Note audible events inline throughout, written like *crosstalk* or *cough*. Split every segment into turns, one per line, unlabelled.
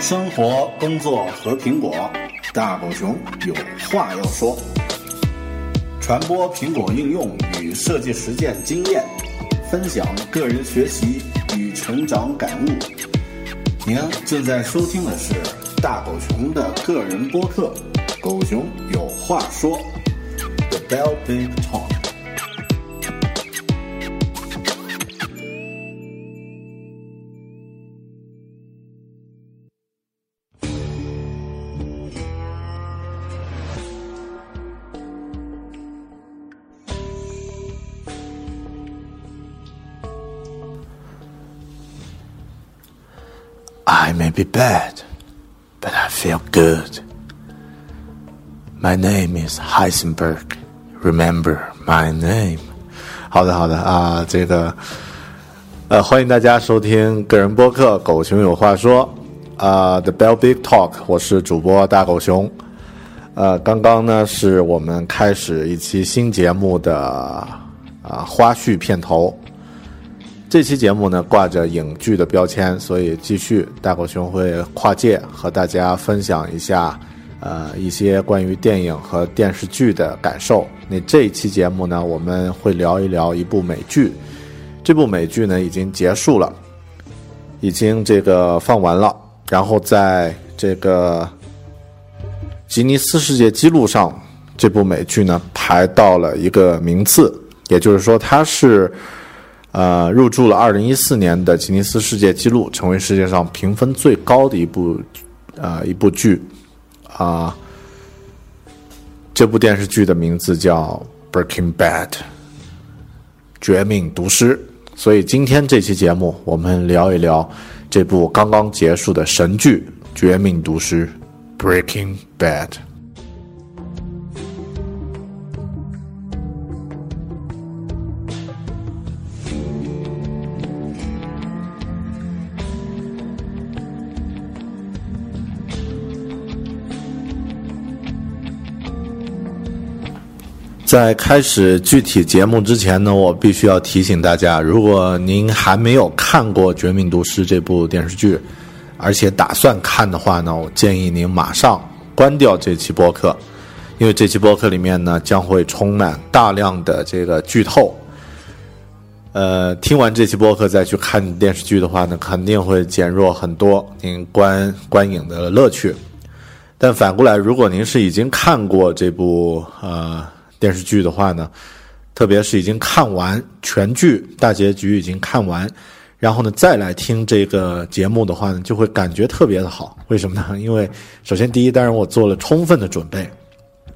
生活、工作和苹果，大狗熊有话要说。传播苹果应用与设计实践经验，分享个人学习与成长感悟。您正在收听的是大狗熊的个人播客《狗熊有话说》，The Bell Big Talk。
May be bad, but I feel good. My name is Heisenberg. Remember my name. 好的，好的啊，这个呃，欢迎大家收听个人播客《狗熊有话说》啊，The Bell Big Talk，我是主播大狗熊。呃，刚刚呢是我们开始一期新节目的啊花絮片头。这期节目呢挂着影剧的标签，所以继续大狗熊会跨界和大家分享一下，呃，一些关于电影和电视剧的感受。那这一期节目呢，我们会聊一聊一部美剧，这部美剧呢已经结束了，已经这个放完了，然后在这个吉尼斯世界纪录上，这部美剧呢排到了一个名次，也就是说它是。呃，入驻了二零一四年的吉尼斯世界纪录，成为世界上评分最高的一部，呃，一部剧，啊，这部电视剧的名字叫《Breaking Bad》，绝命毒师。所以今天这期节目，我们聊一聊这部刚刚结束的神剧《绝命毒师》（Breaking Bad）。在开始具体节目之前呢，我必须要提醒大家，如果您还没有看过《绝命毒师》这部电视剧，而且打算看的话呢，我建议您马上关掉这期播客，因为这期播客里面呢将会充满大量的这个剧透。呃，听完这期播客再去看电视剧的话呢，肯定会减弱很多您观观影的乐趣。但反过来，如果您是已经看过这部呃。电视剧的话呢，特别是已经看完全剧大结局已经看完，然后呢再来听这个节目的话呢，就会感觉特别的好。为什么呢？*laughs* 因为首先第一，当然我做了充分的准备；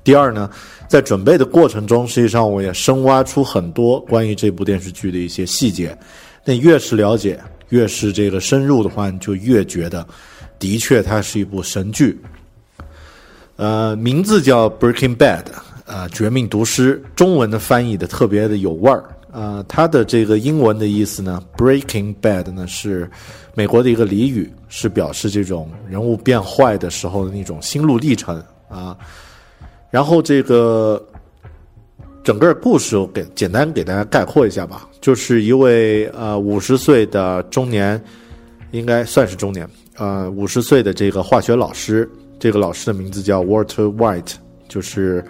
第二呢，在准备的过程中，实际上我也深挖出很多关于这部电视剧的一些细节。那越是了解，越是这个深入的话，你就越觉得，的确它是一部神剧。呃，名字叫《Breaking Bad》。啊，绝命毒师，中文的翻译的特别的有味儿。啊，它的这个英文的意思呢，Breaking Bad 呢是美国的一个俚语，是表示这种人物变坏的时候的那种心路历程啊。然后这个整个故事我给简单给大家概括一下吧，就是一位呃五十岁的中年，应该算是中年，呃五十岁的这个化学老师，这个老师的名字叫 Walter White，就是。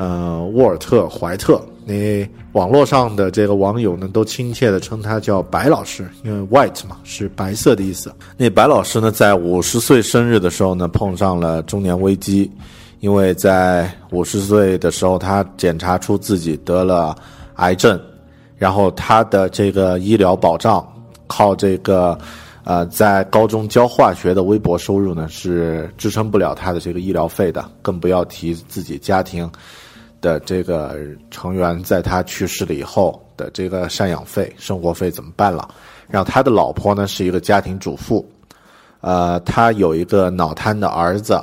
呃，沃尔特·怀特。那网络上的这个网友呢，都亲切的称他叫白老师，因为 white 嘛是白色的意思。那白老师呢，在五十岁生日的时候呢，碰上了中年危机，因为在五十岁的时候，他检查出自己得了癌症，然后他的这个医疗保障靠这个。呃，在高中教化学的微薄收入呢，是支撑不了他的这个医疗费的，更不要提自己家庭的这个成员在他去世了以后的这个赡养费、生活费怎么办了。然后他的老婆呢是一个家庭主妇，呃，他有一个脑瘫的儿子，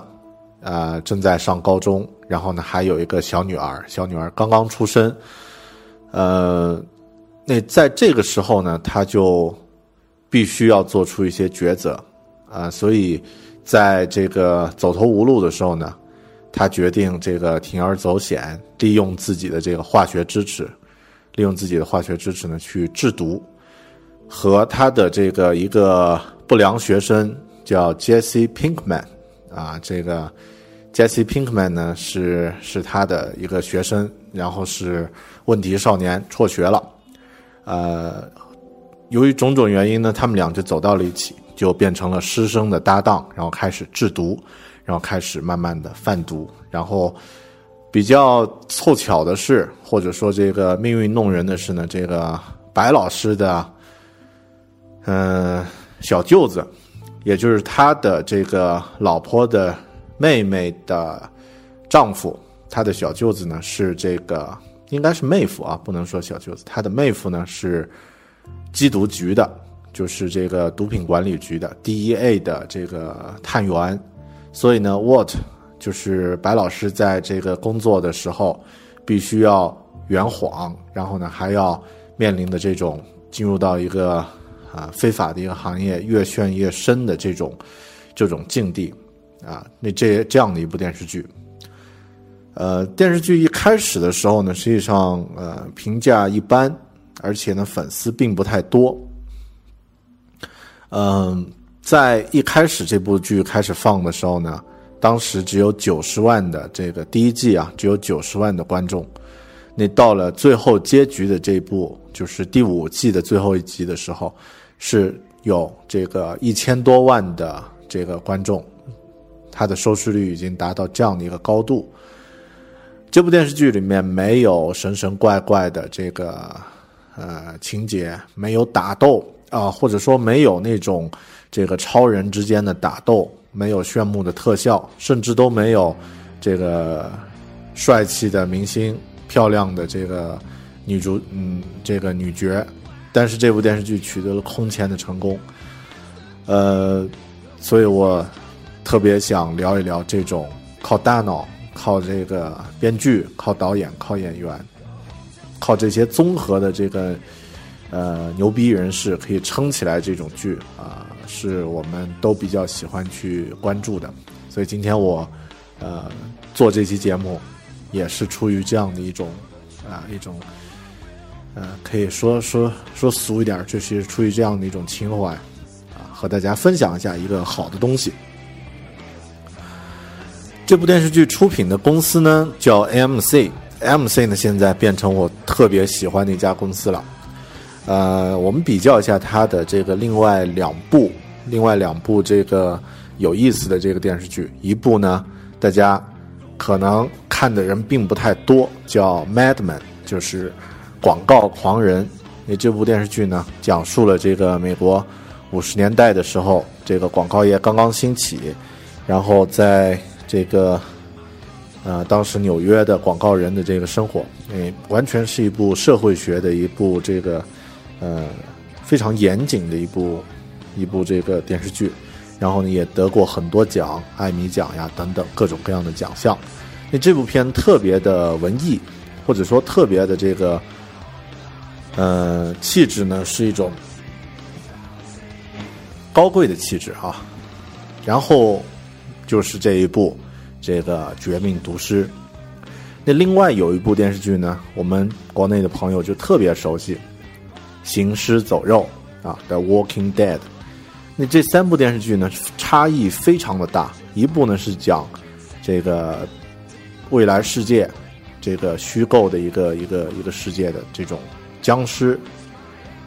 呃，正在上高中，然后呢还有一个小女儿，小女儿刚刚出生，呃，那在这个时候呢，他就。必须要做出一些抉择，啊，所以在这个走投无路的时候呢，他决定这个铤而走险，利用自己的这个化学知识，利用自己的化学知识呢去制毒，和他的这个一个不良学生叫 Jesse Pinkman，啊，这个 Jesse Pinkman 呢是是他的一个学生，然后是问题少年，辍学了，呃。由于种种原因呢，他们俩就走到了一起，就变成了师生的搭档，然后开始制毒，然后开始慢慢的贩毒。然后比较凑巧的是，或者说这个命运弄人的是呢，这个白老师的嗯小舅子，也就是他的这个老婆的妹妹的丈夫，他的小舅子呢是这个应该是妹夫啊，不能说小舅子，他的妹夫呢是。缉毒局的，就是这个毒品管理局的 DEA 的这个探员，所以呢，What 就是白老师在这个工作的时候，必须要圆谎，然后呢，还要面临的这种进入到一个啊非法的一个行业，越陷越深的这种这种境地啊。那这这样的一部电视剧，呃，电视剧一开始的时候呢，实际上呃评价一般。而且呢，粉丝并不太多。嗯，在一开始这部剧开始放的时候呢，当时只有九十万的这个第一季啊，只有九十万的观众。那到了最后结局的这部，就是第五季的最后一集的时候，是有这个一千多万的这个观众，它的收视率已经达到这样的一个高度。这部电视剧里面没有神神怪怪的这个。呃，情节没有打斗啊，或者说没有那种这个超人之间的打斗，没有炫目的特效，甚至都没有这个帅气的明星、漂亮的这个女主，嗯，这个女角。但是这部电视剧取得了空前的成功，呃，所以我特别想聊一聊这种靠大脑、靠这个编剧、靠导演、靠演员。靠这些综合的这个呃牛逼人士可以撑起来这种剧啊，是我们都比较喜欢去关注的。所以今天我呃做这期节目，也是出于这样的一种啊一种呃可以说说说俗一点，就是出于这样的一种情怀啊，和大家分享一下一个好的东西。这部电视剧出品的公司呢叫 AMC。MC 呢，现在变成我特别喜欢的一家公司了。呃，我们比较一下它的这个另外两部，另外两部这个有意思的这个电视剧，一部呢，大家可能看的人并不太多，叫《Mad Men》，就是广告狂人。那这部电视剧呢，讲述了这个美国五十年代的时候，这个广告业刚刚兴起，然后在这个。呃，当时纽约的广告人的这个生活，诶，完全是一部社会学的一部这个，呃，非常严谨的一部一部这个电视剧，然后呢也得过很多奖，艾米奖呀等等各种各样的奖项。那这部片特别的文艺，或者说特别的这个，呃，气质呢是一种高贵的气质啊。然后就是这一部。这个《绝命毒师》，那另外有一部电视剧呢，我们国内的朋友就特别熟悉，《行尸走肉》啊，《The Walking Dead》。那这三部电视剧呢，差异非常的大。一部呢是讲这个未来世界，这个虚构的一个一个一个世界的这种僵尸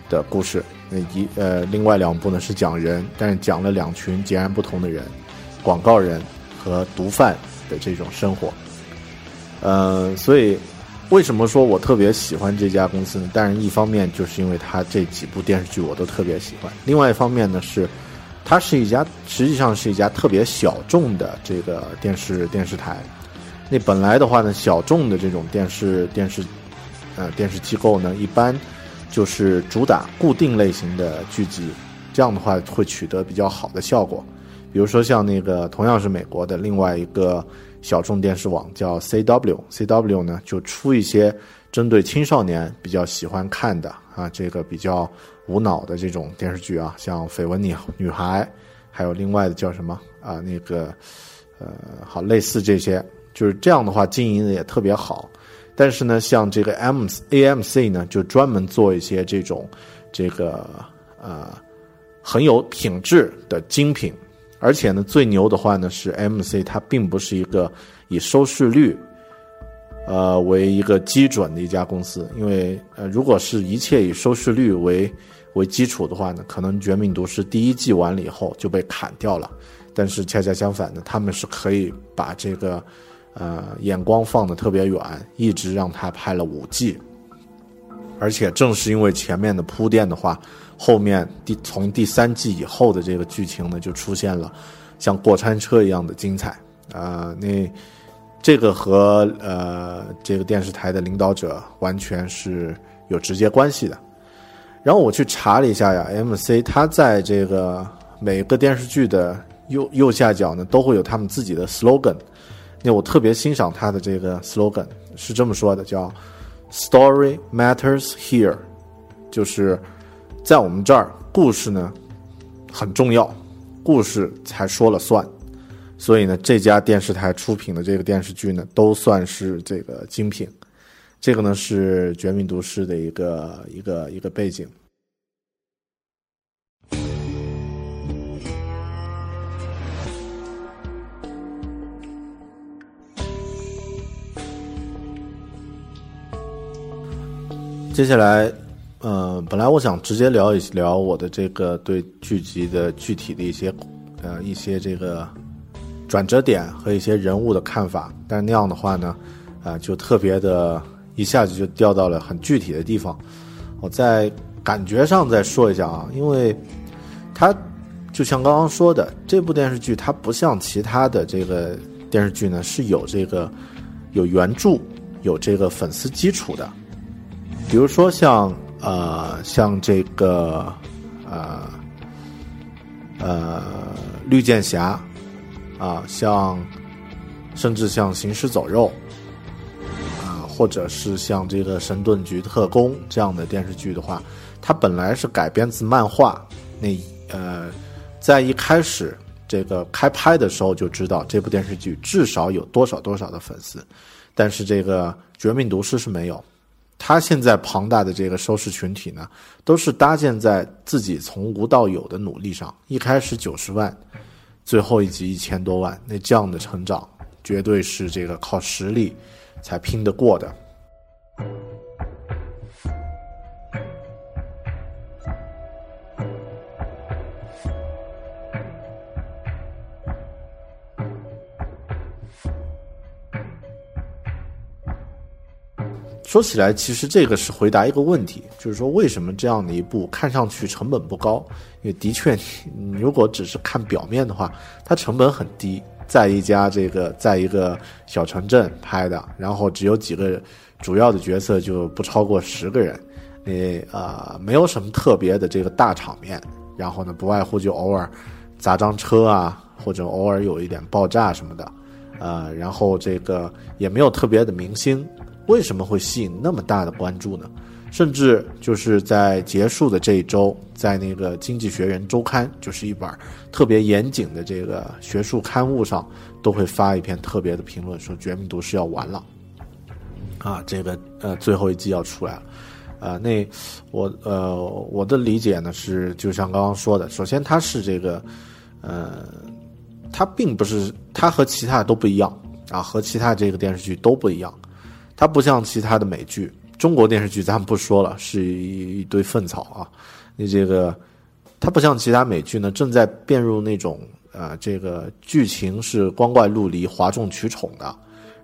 的故事。那一呃，另外两部呢是讲人，但是讲了两群截然不同的人，广告人和毒贩的这种生活。呃，所以为什么说我特别喜欢这家公司呢？当然，一方面就是因为它这几部电视剧我都特别喜欢；另外一方面呢是，它是一家实际上是一家特别小众的这个电视电视台。那本来的话呢，小众的这种电视电视呃电视机构呢，一般。就是主打固定类型的剧集，这样的话会取得比较好的效果。比如说像那个同样是美国的另外一个小众电视网叫 CW，CW 呢就出一些针对青少年比较喜欢看的啊，这个比较无脑的这种电视剧啊，像《绯闻女女孩》，还有另外的叫什么啊，那个呃，好类似这些，就是这样的话经营的也特别好。但是呢，像这个 M A M C 呢，就专门做一些这种，这个呃很有品质的精品，而且呢，最牛的话呢是 M C 它并不是一个以收视率呃为一个基准的一家公司，因为呃如果是一切以收视率为为基础的话呢，可能《绝命毒师》第一季完了以后就被砍掉了，但是恰恰相反呢，他们是可以把这个。呃，眼光放的特别远，一直让他拍了五季，而且正是因为前面的铺垫的话，后面第从第三季以后的这个剧情呢，就出现了像过山车一样的精彩啊！那这个和呃这个电视台的领导者完全是有直接关系的。然后我去查了一下呀，MC 他在这个每个电视剧的右右下角呢，都会有他们自己的 slogan。那我特别欣赏他的这个 slogan，是这么说的，叫 “Story matters here”，就是在我们这儿，故事呢很重要，故事才说了算。所以呢，这家电视台出品的这个电视剧呢，都算是这个精品。这个呢是《绝命毒师》的一个一个一个背景。接下来，呃，本来我想直接聊一聊我的这个对剧集的具体的一些，呃，一些这个转折点和一些人物的看法，但是那样的话呢，啊，就特别的，一下子就掉到了很具体的地方。我在感觉上再说一下啊，因为它就像刚刚说的，这部电视剧它不像其他的这个电视剧呢，是有这个有原著、有这个粉丝基础的。比如说像呃像这个呃呃绿箭侠啊，像甚至像行尸走肉啊，或者是像这个神盾局特工这样的电视剧的话，它本来是改编自漫画，那呃在一开始这个开拍的时候就知道这部电视剧至少有多少多少的粉丝，但是这个绝命毒师是没有。他现在庞大的这个收视群体呢，都是搭建在自己从无到有的努力上。一开始九十万，最后一集一千多万，那这样的成长，绝对是这个靠实力才拼得过的。说起来，其实这个是回答一个问题，就是说为什么这样的一部看上去成本不高？因为的确，如果只是看表面的话，它成本很低，在一家这个在一个小城镇拍的，然后只有几个主要的角色，就不超过十个人，你呃没有什么特别的这个大场面，然后呢，不外乎就偶尔砸张车啊，或者偶尔有一点爆炸什么的，呃，然后这个也没有特别的明星。为什么会吸引那么大的关注呢？甚至就是在结束的这一周，在那个《经济学人》周刊，就是一本特别严谨的这个学术刊物上，都会发一篇特别的评论，说《绝命毒师》要完了，啊，这个呃最后一季要出来了，啊，那我呃我的理解呢是，就像刚刚说的，首先它是这个，呃，它并不是它和其他都不一样啊，和其他这个电视剧都不一样。它不像其他的美剧，中国电视剧咱们不说了，是一一堆粪草啊。你这个，它不像其他美剧呢，正在变入那种呃，这个剧情是光怪陆离、哗众取宠的，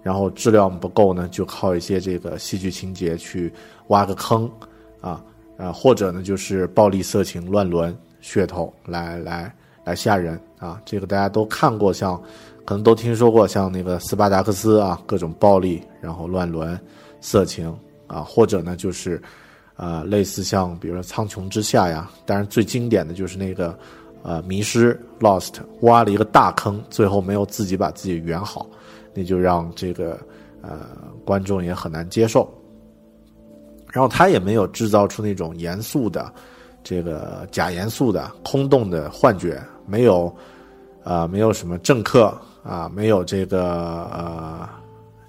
然后质量不够呢，就靠一些这个戏剧情节去挖个坑啊，呃，或者呢就是暴力、色情、乱伦、噱头来来来吓人啊。这个大家都看过，像可能都听说过，像那个斯巴达克斯啊，各种暴力，然后乱伦、色情啊，或者呢就是。啊，类似像比如说《苍穹之下》呀，当然最经典的就是那个，呃，迷失 （Lost） 挖了一个大坑，最后没有自己把自己圆好，那就让这个呃观众也很难接受。然后他也没有制造出那种严肃的、这个假严肃的、空洞的幻觉，没有啊，没有什么政客啊，没有这个呃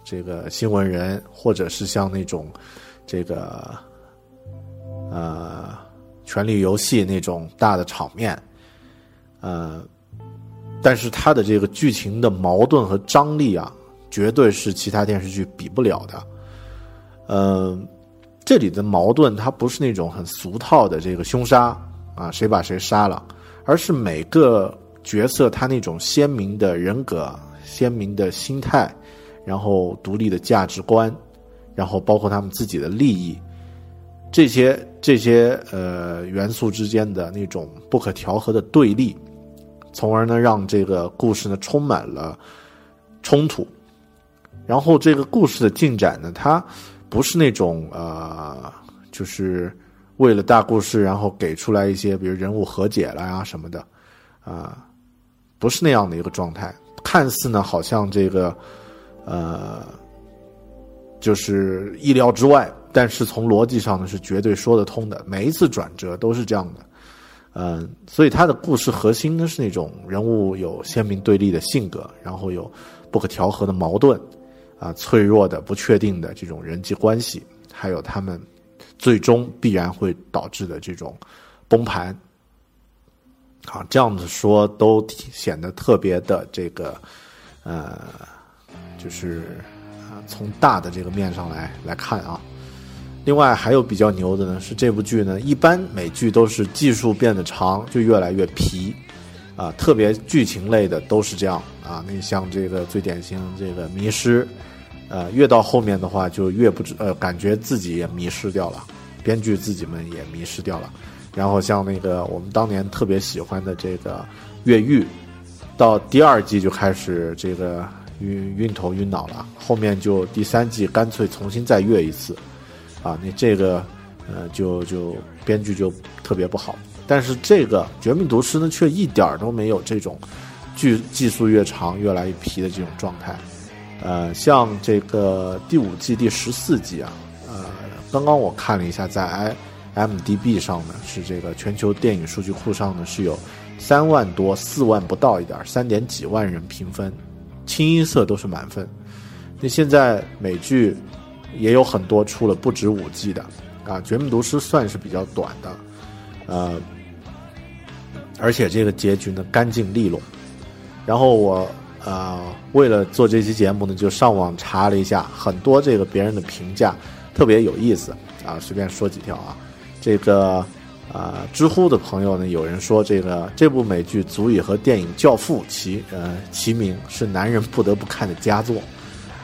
这个新闻人，或者是像那种这个。呃，权力游戏那种大的场面，呃，但是它的这个剧情的矛盾和张力啊，绝对是其他电视剧比不了的。嗯，这里的矛盾它不是那种很俗套的这个凶杀啊，谁把谁杀了，而是每个角色他那种鲜明的人格、鲜明的心态，然后独立的价值观，然后包括他们自己的利益。这些这些呃元素之间的那种不可调和的对立，从而呢让这个故事呢充满了冲突，然后这个故事的进展呢，它不是那种呃，就是为了大故事，然后给出来一些比如人物和解了呀什么的，啊，不是那样的一个状态，看似呢好像这个呃，就是意料之外。但是从逻辑上呢，是绝对说得通的。每一次转折都是这样的，嗯，所以他的故事核心呢是那种人物有鲜明对立的性格，然后有不可调和的矛盾，啊，脆弱的、不确定的这种人际关系，还有他们最终必然会导致的这种崩盘。好，这样子说都显得特别的这个，呃，就是啊，从大的这个面上来来看啊。另外还有比较牛的呢，是这部剧呢，一般美剧都是技术变得长就越来越皮，啊，特别剧情类的都是这样啊。那像这个最典型这个迷失，呃，越到后面的话就越不知呃，感觉自己也迷失掉了，编剧自己们也迷失掉了。然后像那个我们当年特别喜欢的这个越狱，到第二季就开始这个晕晕头晕脑了，后面就第三季干脆重新再越一次。啊，你这个，呃，就就编剧就特别不好。但是这个《绝命毒师》呢，却一点都没有这种剧技术越长越来越皮的这种状态。呃，像这个第五季第十四季啊，呃，刚刚我看了一下，在 M D B 上呢，是这个全球电影数据库上呢是有三万多、四万不到一点，三点几万人评分，清一色都是满分。那现在美剧。也有很多出了不止五季的，啊，《绝命毒师》算是比较短的，呃，而且这个结局呢干净利落。然后我呃为了做这期节目呢，就上网查了一下很多这个别人的评价，特别有意思啊，随便说几条啊。这个啊，知乎的朋友呢，有人说这个这部美剧足以和电影《教父》齐呃齐名，是男人不得不看的佳作。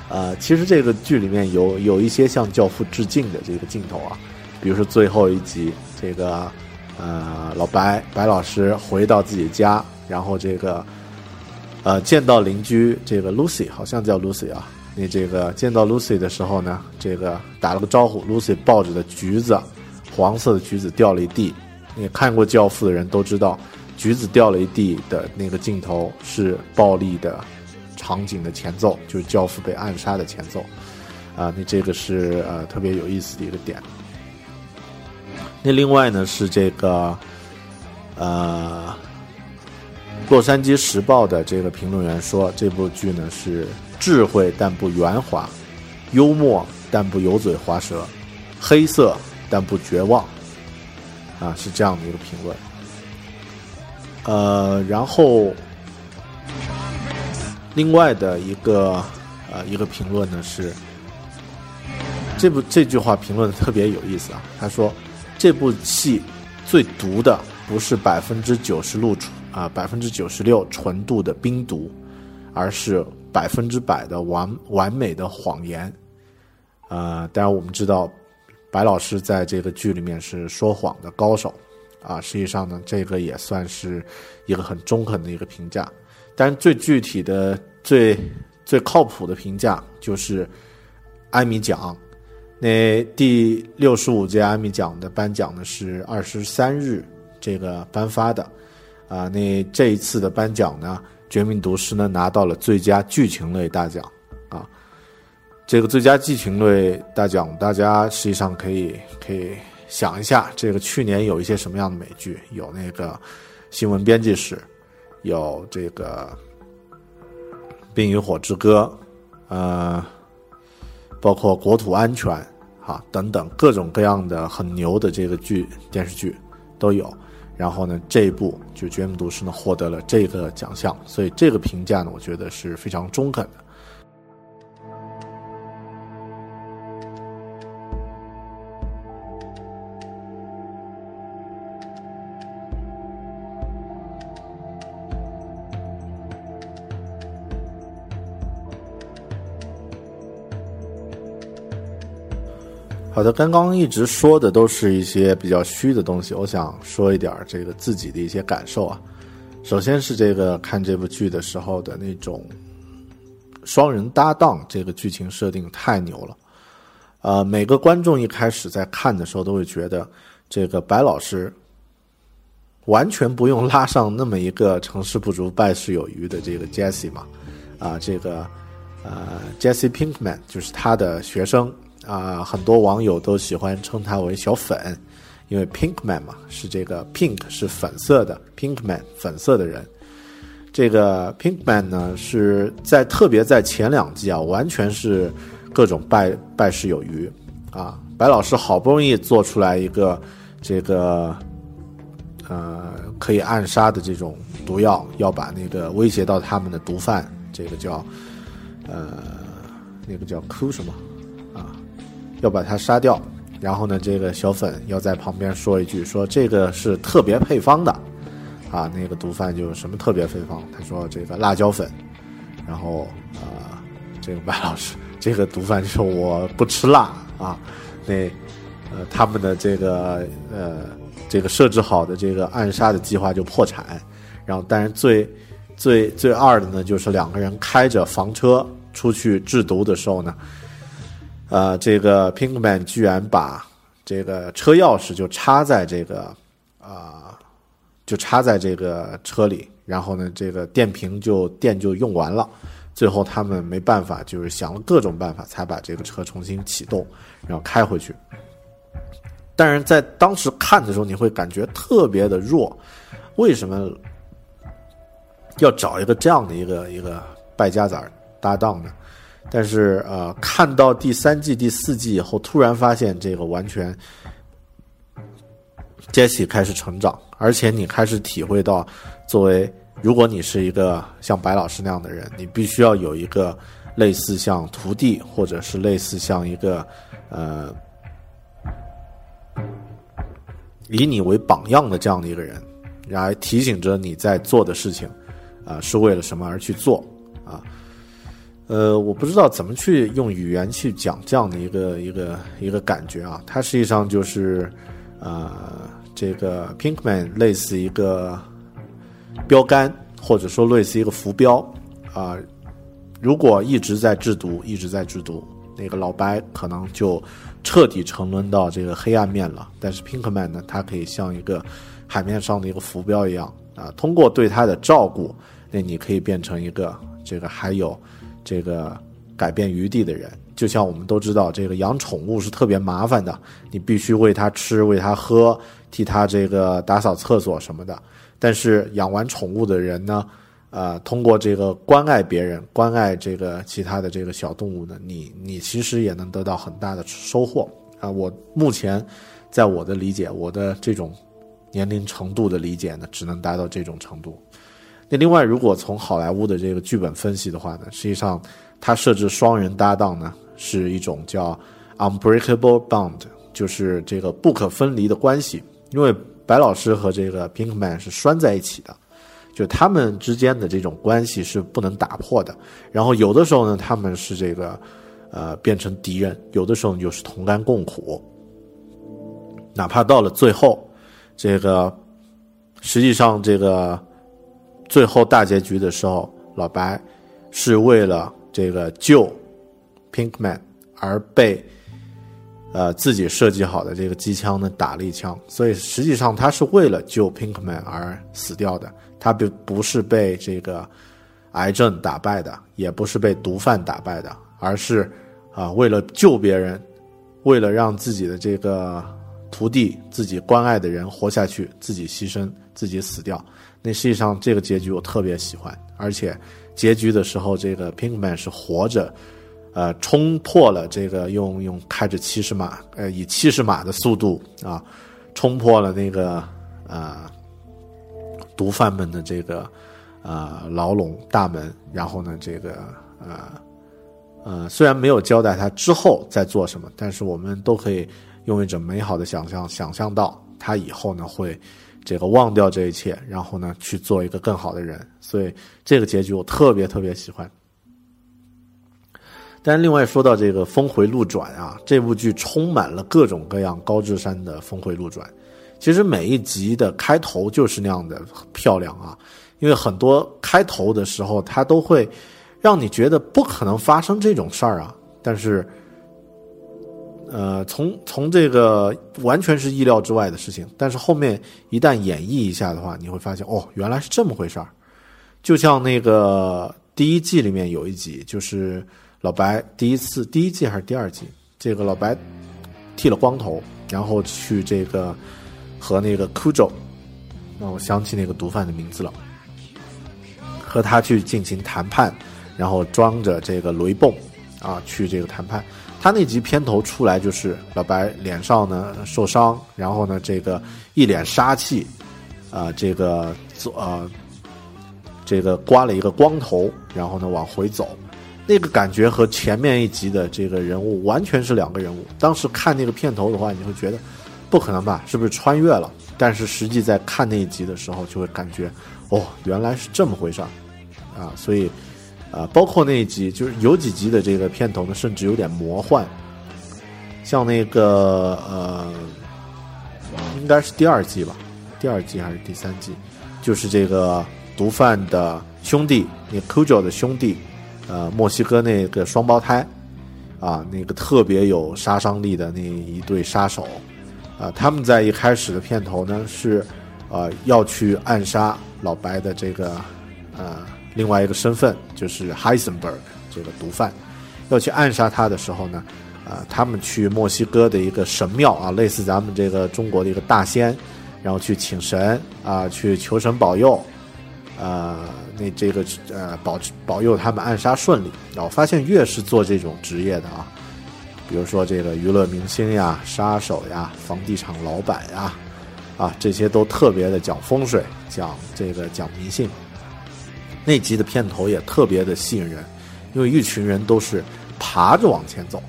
呃，其实这个剧里面有有一些向教父致敬的这个镜头啊，比如说最后一集，这个呃老白白老师回到自己家，然后这个呃见到邻居这个 Lucy，好像叫 Lucy 啊，你这个见到 Lucy 的时候呢，这个打了个招呼，Lucy 抱着的橘子，黄色的橘子掉了一地，你看过教父的人都知道，橘子掉了一地的那个镜头是暴力的。场景的前奏就是教父被暗杀的前奏，啊，那这个是呃特别有意思的一个点。那另外呢是这个，呃，洛杉矶时报的这个评论员说这部剧呢是智慧但不圆滑，幽默但不油嘴滑舌，黑色但不绝望，啊是这样的一个评论。呃，然后。另外的一个呃一个评论呢是，这部这句话评论特别有意思啊，他说这部戏最毒的不是百分之九十六纯啊百分之九十六纯度的冰毒，而是百分之百的完完美的谎言。呃，当然我们知道白老师在这个剧里面是说谎的高手啊，实际上呢，这个也算是一个很中肯的一个评价。但是最具体的、最最靠谱的评价就是艾米奖。那第六十五届艾米奖的颁奖呢是二十三日这个颁发的，啊，那这一次的颁奖呢，《绝命毒师》呢拿到了最佳剧情类大奖，这个最佳剧情类大奖，大家实际上可以可以想一下，这个去年有一些什么样的美剧？有那个《新闻编辑室》，有这个《冰与火之歌》，呃，包括《国土安全》。啊，等等各种各样的很牛的这个剧电视剧都有，然后呢，这一部就《绝命毒师》呢获得了这个奖项，所以这个评价呢，我觉得是非常中肯的。好的，刚刚一直说的都是一些比较虚的东西，我想说一点这个自己的一些感受啊。首先是这个看这部剧的时候的那种双人搭档，这个剧情设定太牛了。呃，每个观众一开始在看的时候都会觉得，这个白老师完全不用拉上那么一个成事不足败事有余的这个 Jesse 嘛，啊，这个呃 Jesse Pinkman 就是他的学生。啊，很多网友都喜欢称他为小粉，因为 Pinkman 嘛，是这个 Pink 是粉色的，Pinkman 粉色的人。这个 Pinkman 呢，是在特别在前两季啊，完全是各种败败事有余啊。白老师好不容易做出来一个这个呃可以暗杀的这种毒药，要把那个威胁到他们的毒贩，这个叫呃那个叫 Q 什么？要把它杀掉，然后呢，这个小粉要在旁边说一句，说这个是特别配方的，啊，那个毒贩就什么特别配方？他说这个辣椒粉，然后啊，这个白老师，这个毒贩就说我不吃辣啊，那呃他们的这个呃这个设置好的这个暗杀的计划就破产，然后但是最最最二的呢，就是两个人开着房车出去制毒的时候呢。呃，这个 Pinkman 居然把这个车钥匙就插在这个啊，就插在这个车里，然后呢，这个电瓶就电就用完了，最后他们没办法，就是想了各种办法才把这个车重新启动，然后开回去。但是在当时看的时候，你会感觉特别的弱，为什么要找一个这样的一个一个败家子搭档呢？但是呃，看到第三季、第四季以后，突然发现这个完全，Jesse 开始成长，而且你开始体会到，作为如果你是一个像白老师那样的人，你必须要有一个类似像徒弟，或者是类似像一个呃以你为榜样的这样的一个人，来提醒着你在做的事情啊是为了什么而去做。呃，我不知道怎么去用语言去讲这样的一个一个一个感觉啊。它实际上就是，呃，这个 Pinkman 类似一个标杆，或者说类似一个浮标啊。如果一直在制毒，一直在制毒，那个老白可能就彻底沉沦到这个黑暗面了。但是 Pinkman 呢，它可以像一个海面上的一个浮标一样啊。通过对它的照顾，那你可以变成一个这个还有。这个改变余地的人，就像我们都知道，这个养宠物是特别麻烦的，你必须喂它吃，喂它喝，替它这个打扫厕所什么的。但是养完宠物的人呢，呃，通过这个关爱别人，关爱这个其他的这个小动物呢，你你其实也能得到很大的收获啊。我目前在我的理解，我的这种年龄程度的理解呢，只能达到这种程度。那另外，如果从好莱坞的这个剧本分析的话呢，实际上它设置双人搭档呢，是一种叫 unbreakable bond，就是这个不可分离的关系。因为白老师和这个 Pinkman 是拴在一起的，就他们之间的这种关系是不能打破的。然后有的时候呢，他们是这个呃变成敌人，有的时候又是同甘共苦。哪怕到了最后，这个实际上这个最后大结局的时候，老白是为了这个救 Pinkman 而被呃自己设计好的这个机枪呢打了一枪，所以实际上他是为了救 Pinkman 而死掉的，他不不是被这个癌症打败的，也不是被毒贩打败的，而是啊为了救别人，为了让自己的这个。徒弟自己关爱的人活下去，自己牺牲，自己死掉。那实际上这个结局我特别喜欢，而且结局的时候，这个 Pinkman 是活着，呃，冲破了这个用用开着七十码，呃，以七十码的速度啊，冲破了那个呃毒贩们的这个呃牢笼大门。然后呢，这个呃呃，虽然没有交代他之后在做什么，但是我们都可以。用一种美好的想象，想象到他以后呢会，这个忘掉这一切，然后呢去做一个更好的人。所以这个结局我特别特别喜欢。但另外说到这个峰回路转啊，这部剧充满了各种各样高智商的峰回路转。其实每一集的开头就是那样的漂亮啊，因为很多开头的时候它都会让你觉得不可能发生这种事儿啊，但是。呃，从从这个完全是意料之外的事情，但是后面一旦演绎一下的话，你会发现哦，原来是这么回事儿。就像那个第一季里面有一集，就是老白第一次，第一季还是第二季，这个老白剃了光头，然后去这个和那个 Kujo，那我想起那个毒贩的名字了，和他去进行谈判，然后装着这个雷泵啊去这个谈判。他那集片头出来就是老白脸上呢受伤，然后呢这个一脸杀气，啊这个做呃这个刮了一个光头，然后呢往回走，那个感觉和前面一集的这个人物完全是两个人物。当时看那个片头的话，你会觉得不可能吧？是不是穿越了？但是实际在看那一集的时候，就会感觉哦原来是这么回事儿啊！所以。啊，包括那一集，就是有几集的这个片头呢，甚至有点魔幻，像那个呃，应该是第二季吧，第二季还是第三季，就是这个毒贩的兄弟，那 Kujo 的兄弟，呃，墨西哥那个双胞胎，啊，那个特别有杀伤力的那一对杀手，啊，他们在一开始的片头呢是，呃，要去暗杀老白的这个，呃。另外一个身份就是 Heisenberg 这个毒贩，要去暗杀他的时候呢，啊，他们去墨西哥的一个神庙啊，类似咱们这个中国的一个大仙，然后去请神啊，去求神保佑，呃，那这个呃保保佑他们暗杀顺利。然后发现越是做这种职业的啊，比如说这个娱乐明星呀、杀手呀、房地产老板呀，啊，这些都特别的讲风水，讲这个讲迷信。那集的片头也特别的吸引人，因为一群人都是爬着往前走，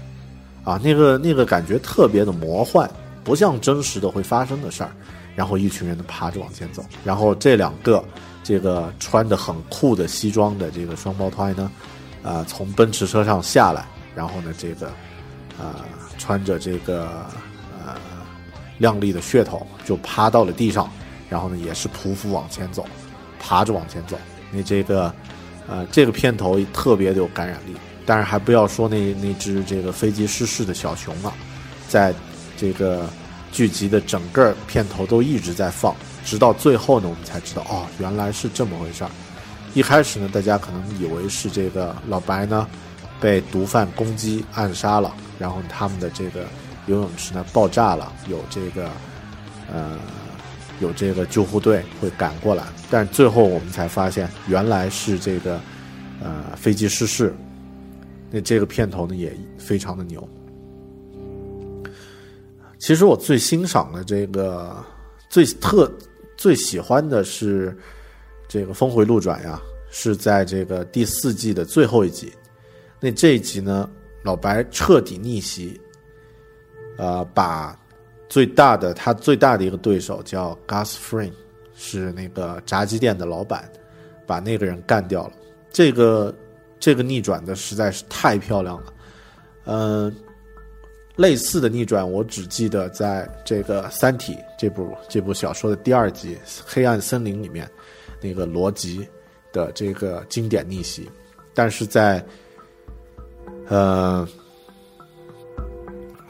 啊，那个那个感觉特别的魔幻，不像真实的会发生的事儿。然后一群人的爬着往前走，然后这两个这个穿的很酷的西装的这个双胞胎呢，啊，从奔驰车上下来，然后呢，这个啊，穿着这个呃亮丽的血统就趴到了地上，然后呢，也是匍匐往前走，爬着往前走。那这个，呃，这个片头特别的有感染力，但是还不要说那那只这个飞机失事的小熊了，在这个剧集的整个片头都一直在放，直到最后呢，我们才知道哦，原来是这么回事儿。一开始呢，大家可能以为是这个老白呢被毒贩攻击暗杀了，然后他们的这个游泳池呢爆炸了，有这个呃。有这个救护队会赶过来，但最后我们才发现，原来是这个，呃，飞机失事。那这个片头呢也非常的牛。其实我最欣赏的这个最特最喜欢的是这个峰回路转呀，是在这个第四季的最后一集。那这一集呢，老白彻底逆袭，呃，把最大的他最大的一个对手叫 Gus f r i n e 是那个炸鸡店的老板，把那个人干掉了。这个这个逆转的实在是太漂亮了。嗯，类似的逆转我只记得在这个《三体》这部这部小说的第二集《黑暗森林》里面，那个罗辑的这个经典逆袭，但是在呃。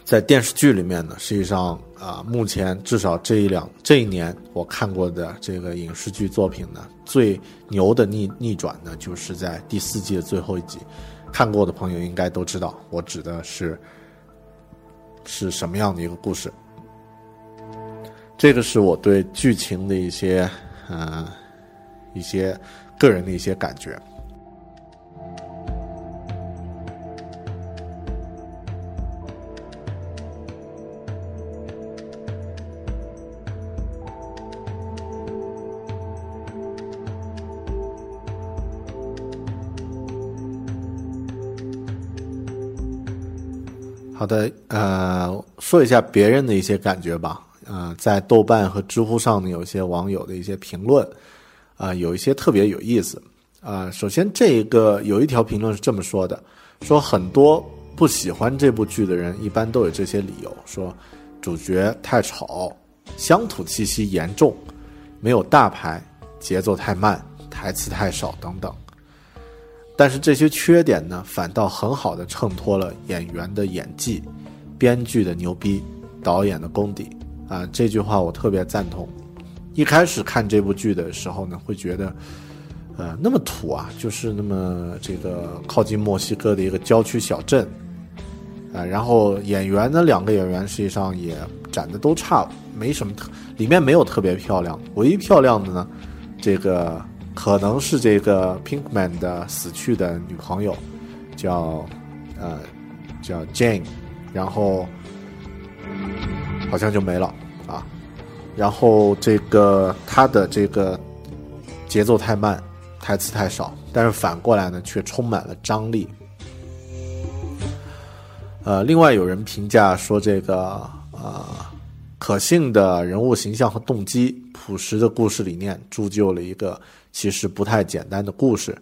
在电视剧里面呢，实际上啊，目前至少这一两这一年我看过的这个影视剧作品呢，最牛的逆逆转呢，就是在第四季的最后一集。看过的朋友应该都知道，我指的是是什么样的一个故事。这个是我对剧情的一些嗯一些个人的一些感觉。好的，呃，说一下别人的一些感觉吧。呃，在豆瓣和知乎上呢，有一些网友的一些评论，啊，有一些特别有意思。啊，首先这一个有一条评论是这么说的：说很多不喜欢这部剧的人，一般都有这些理由，说主角太吵，乡土气息严重，没有大牌，节奏太慢，台词太少等等。但是这些缺点呢，反倒很好的衬托了演员的演技、编剧的牛逼、导演的功底啊！这句话我特别赞同。一开始看这部剧的时候呢，会觉得，呃，那么土啊，就是那么这个靠近墨西哥的一个郊区小镇啊。然后演员呢，两个演员实际上也长得都差，没什么特，里面没有特别漂亮，唯一漂亮的呢，这个。可能是这个 Pinkman 的死去的女朋友，叫呃叫 Jane，然后好像就没了啊。然后这个他的这个节奏太慢，台词太少，但是反过来呢，却充满了张力。呃，另外有人评价说，这个呃可信的人物形象和动机，朴实的故事理念，铸就了一个。其实不太简单的故事，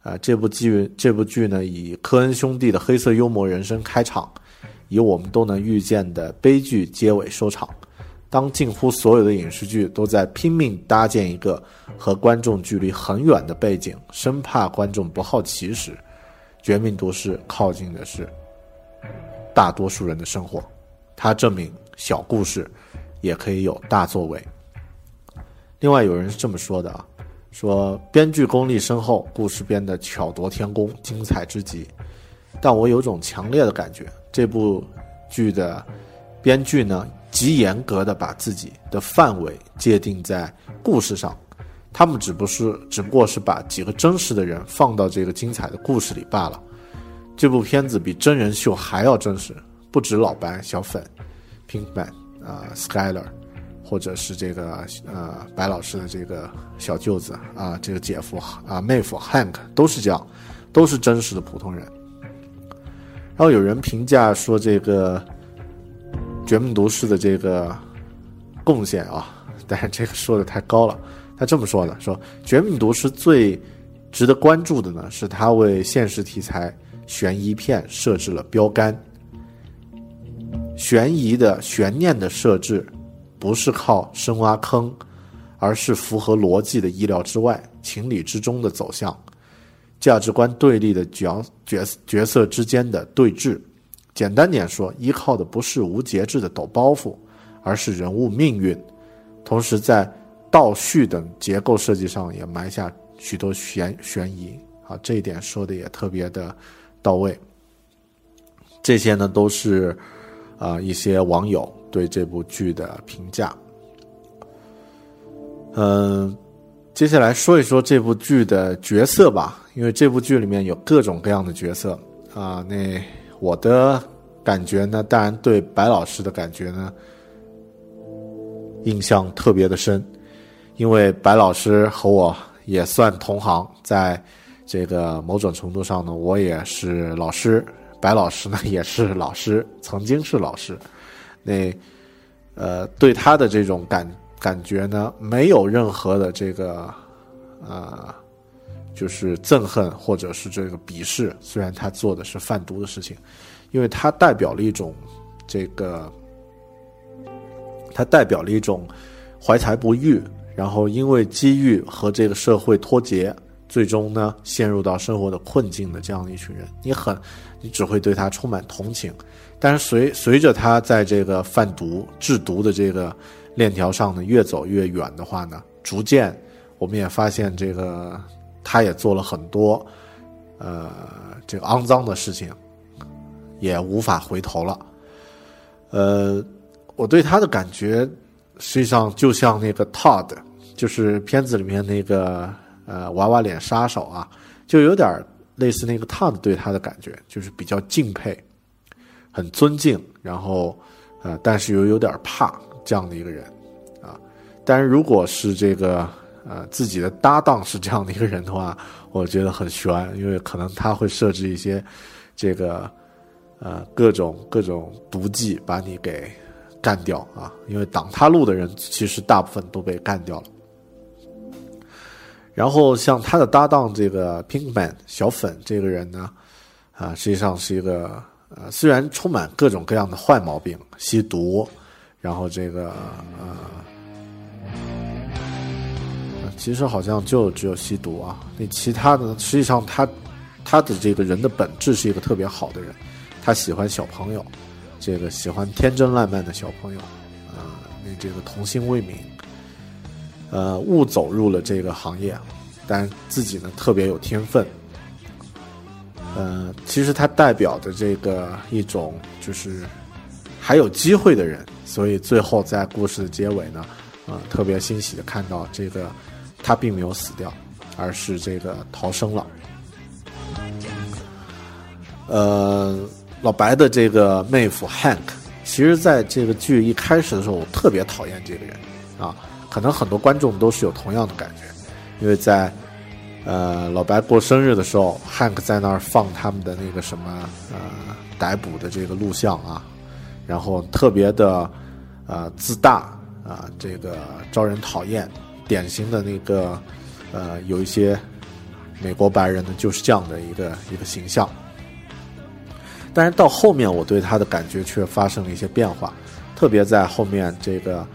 啊，这部剧这部剧呢，以科恩兄弟的黑色幽默人生开场，以我们都能预见的悲剧结尾收场。当近乎所有的影视剧都在拼命搭建一个和观众距离很远的背景，生怕观众不好奇时，《绝命毒师》靠近的是大多数人的生活。它证明小故事也可以有大作为。另外，有人是这么说的啊。说编剧功力深厚，故事编得巧夺天工，精彩之极。但我有种强烈的感觉，这部剧的编剧呢，极严格的把自己的范围界定在故事上，他们只不是只不过是把几个真实的人放到这个精彩的故事里罢了。这部片子比真人秀还要真实，不止老白、小粉、Pinkman 啊，Skyler。或者是这个呃白老师的这个小舅子啊，这个姐夫啊妹夫 Hank 都是这样，都是真实的普通人。然后有人评价说这个《绝命毒师》的这个贡献啊，*laughs* 但是这个说的太高了。他这么说的：说《绝命毒师》最值得关注的呢，是他为现实题材悬疑片设置了标杆，悬疑的悬念的设置。不是靠深挖坑，而是符合逻辑的意料之外、情理之中的走向，价值观对立的角角角色之间的对峙。简单点说，依靠的不是无节制的抖包袱，而是人物命运。同时，在倒叙等结构设计上也埋下许多悬悬疑。啊，这一点说的也特别的到位。这些呢，都是啊一些网友。对这部剧的评价，嗯，接下来说一说这部剧的角色吧，因为这部剧里面有各种各样的角色啊。那我的感觉呢，当然对白老师的感觉呢，印象特别的深，因为白老师和我也算同行，在这个某种程度上呢，我也是老师，白老师呢也是老师，曾经是老师。那呃对他的这种感感觉呢，没有任何的这个呃就是憎恨或者是这个鄙视。虽然他做的是贩毒的事情，因为他代表了一种这个，他代表了一种怀才不遇，然后因为机遇和这个社会脱节。最终呢，陷入到生活的困境的这样的一群人，你很，你只会对他充满同情。但是随随着他在这个贩毒制毒的这个链条上呢越走越远的话呢，逐渐我们也发现这个他也做了很多呃这个肮脏的事情，也无法回头了。呃，我对他的感觉实际上就像那个 Todd，就是片子里面那个。呃，娃娃脸杀手啊，就有点类似那个 Todd 对他的感觉，就是比较敬佩，很尊敬，然后呃，但是又有点怕这样的一个人啊。但是如果是这个呃自己的搭档是这样的一个人的话，我觉得很悬，因为可能他会设置一些这个呃各种各种毒计把你给干掉啊。因为挡他路的人其实大部分都被干掉了。然后像他的搭档这个 Pinkman 小粉这个人呢，啊，实际上是一个呃，虽然充满各种各样的坏毛病，吸毒，然后这个呃，其实好像就只有吸毒啊。那其他的，实际上他他的这个人的本质是一个特别好的人，他喜欢小朋友，这个喜欢天真烂漫的小朋友，啊，那这个童心未泯。呃，误走入了这个行业，但自己呢特别有天分。呃，其实他代表的这个一种就是还有机会的人，所以最后在故事的结尾呢，呃，特别欣喜的看到这个他并没有死掉，而是这个逃生了。呃，老白的这个妹夫 Hank，其实在这个剧一开始的时候，我特别讨厌这个人啊。可能很多观众都是有同样的感觉，因为在，呃，老白过生日的时候，Hank 在那儿放他们的那个什么呃逮捕的这个录像啊，然后特别的呃自大啊，这个招人讨厌，典型的那个呃有一些美国白人呢就是这样的一个一个形象。但是到后面，我对他的感觉却发生了一些变化，特别在后面这个。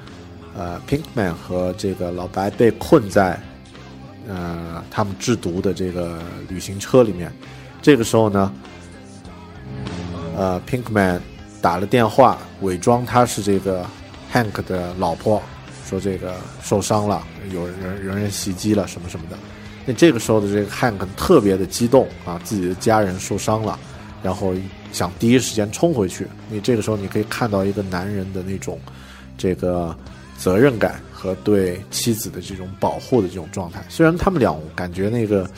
呃，Pinkman 和这个老白被困在呃他们制毒的这个旅行车里面。这个时候呢，呃，Pinkman 打了电话，伪装他是这个 Hank 的老婆，说这个受伤了，有人有人袭击了什么什么的。那这个时候的这个 Hank 特别的激动啊，自己的家人受伤了，然后想第一时间冲回去。你这个时候你可以看到一个男人的那种这个。责任感和对妻子的这种保护的这种状态，虽然他们俩感觉那个，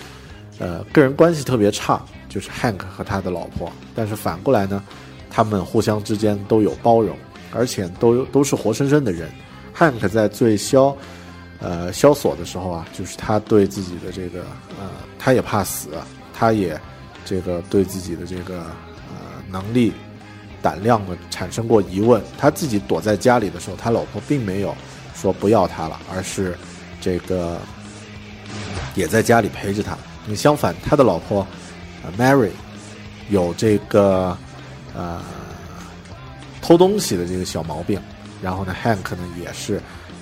呃，个人关系特别差，就是 Hank 和他的老婆，但是反过来呢，他们互相之间都有包容，而且都都是活生生的人。Hank 在最消，呃，萧索的时候啊，就是他对自己的这个，呃，他也怕死，他也这个对自己的这个，呃，能力。胆量的产生过疑问，他自己躲在家里的时候，他老婆并没有说不要他了，而是这个也在家里陪着他。你相反，他的老婆 Mary 有这个呃偷东西的这个小毛病，然后呢，Hank 呢也是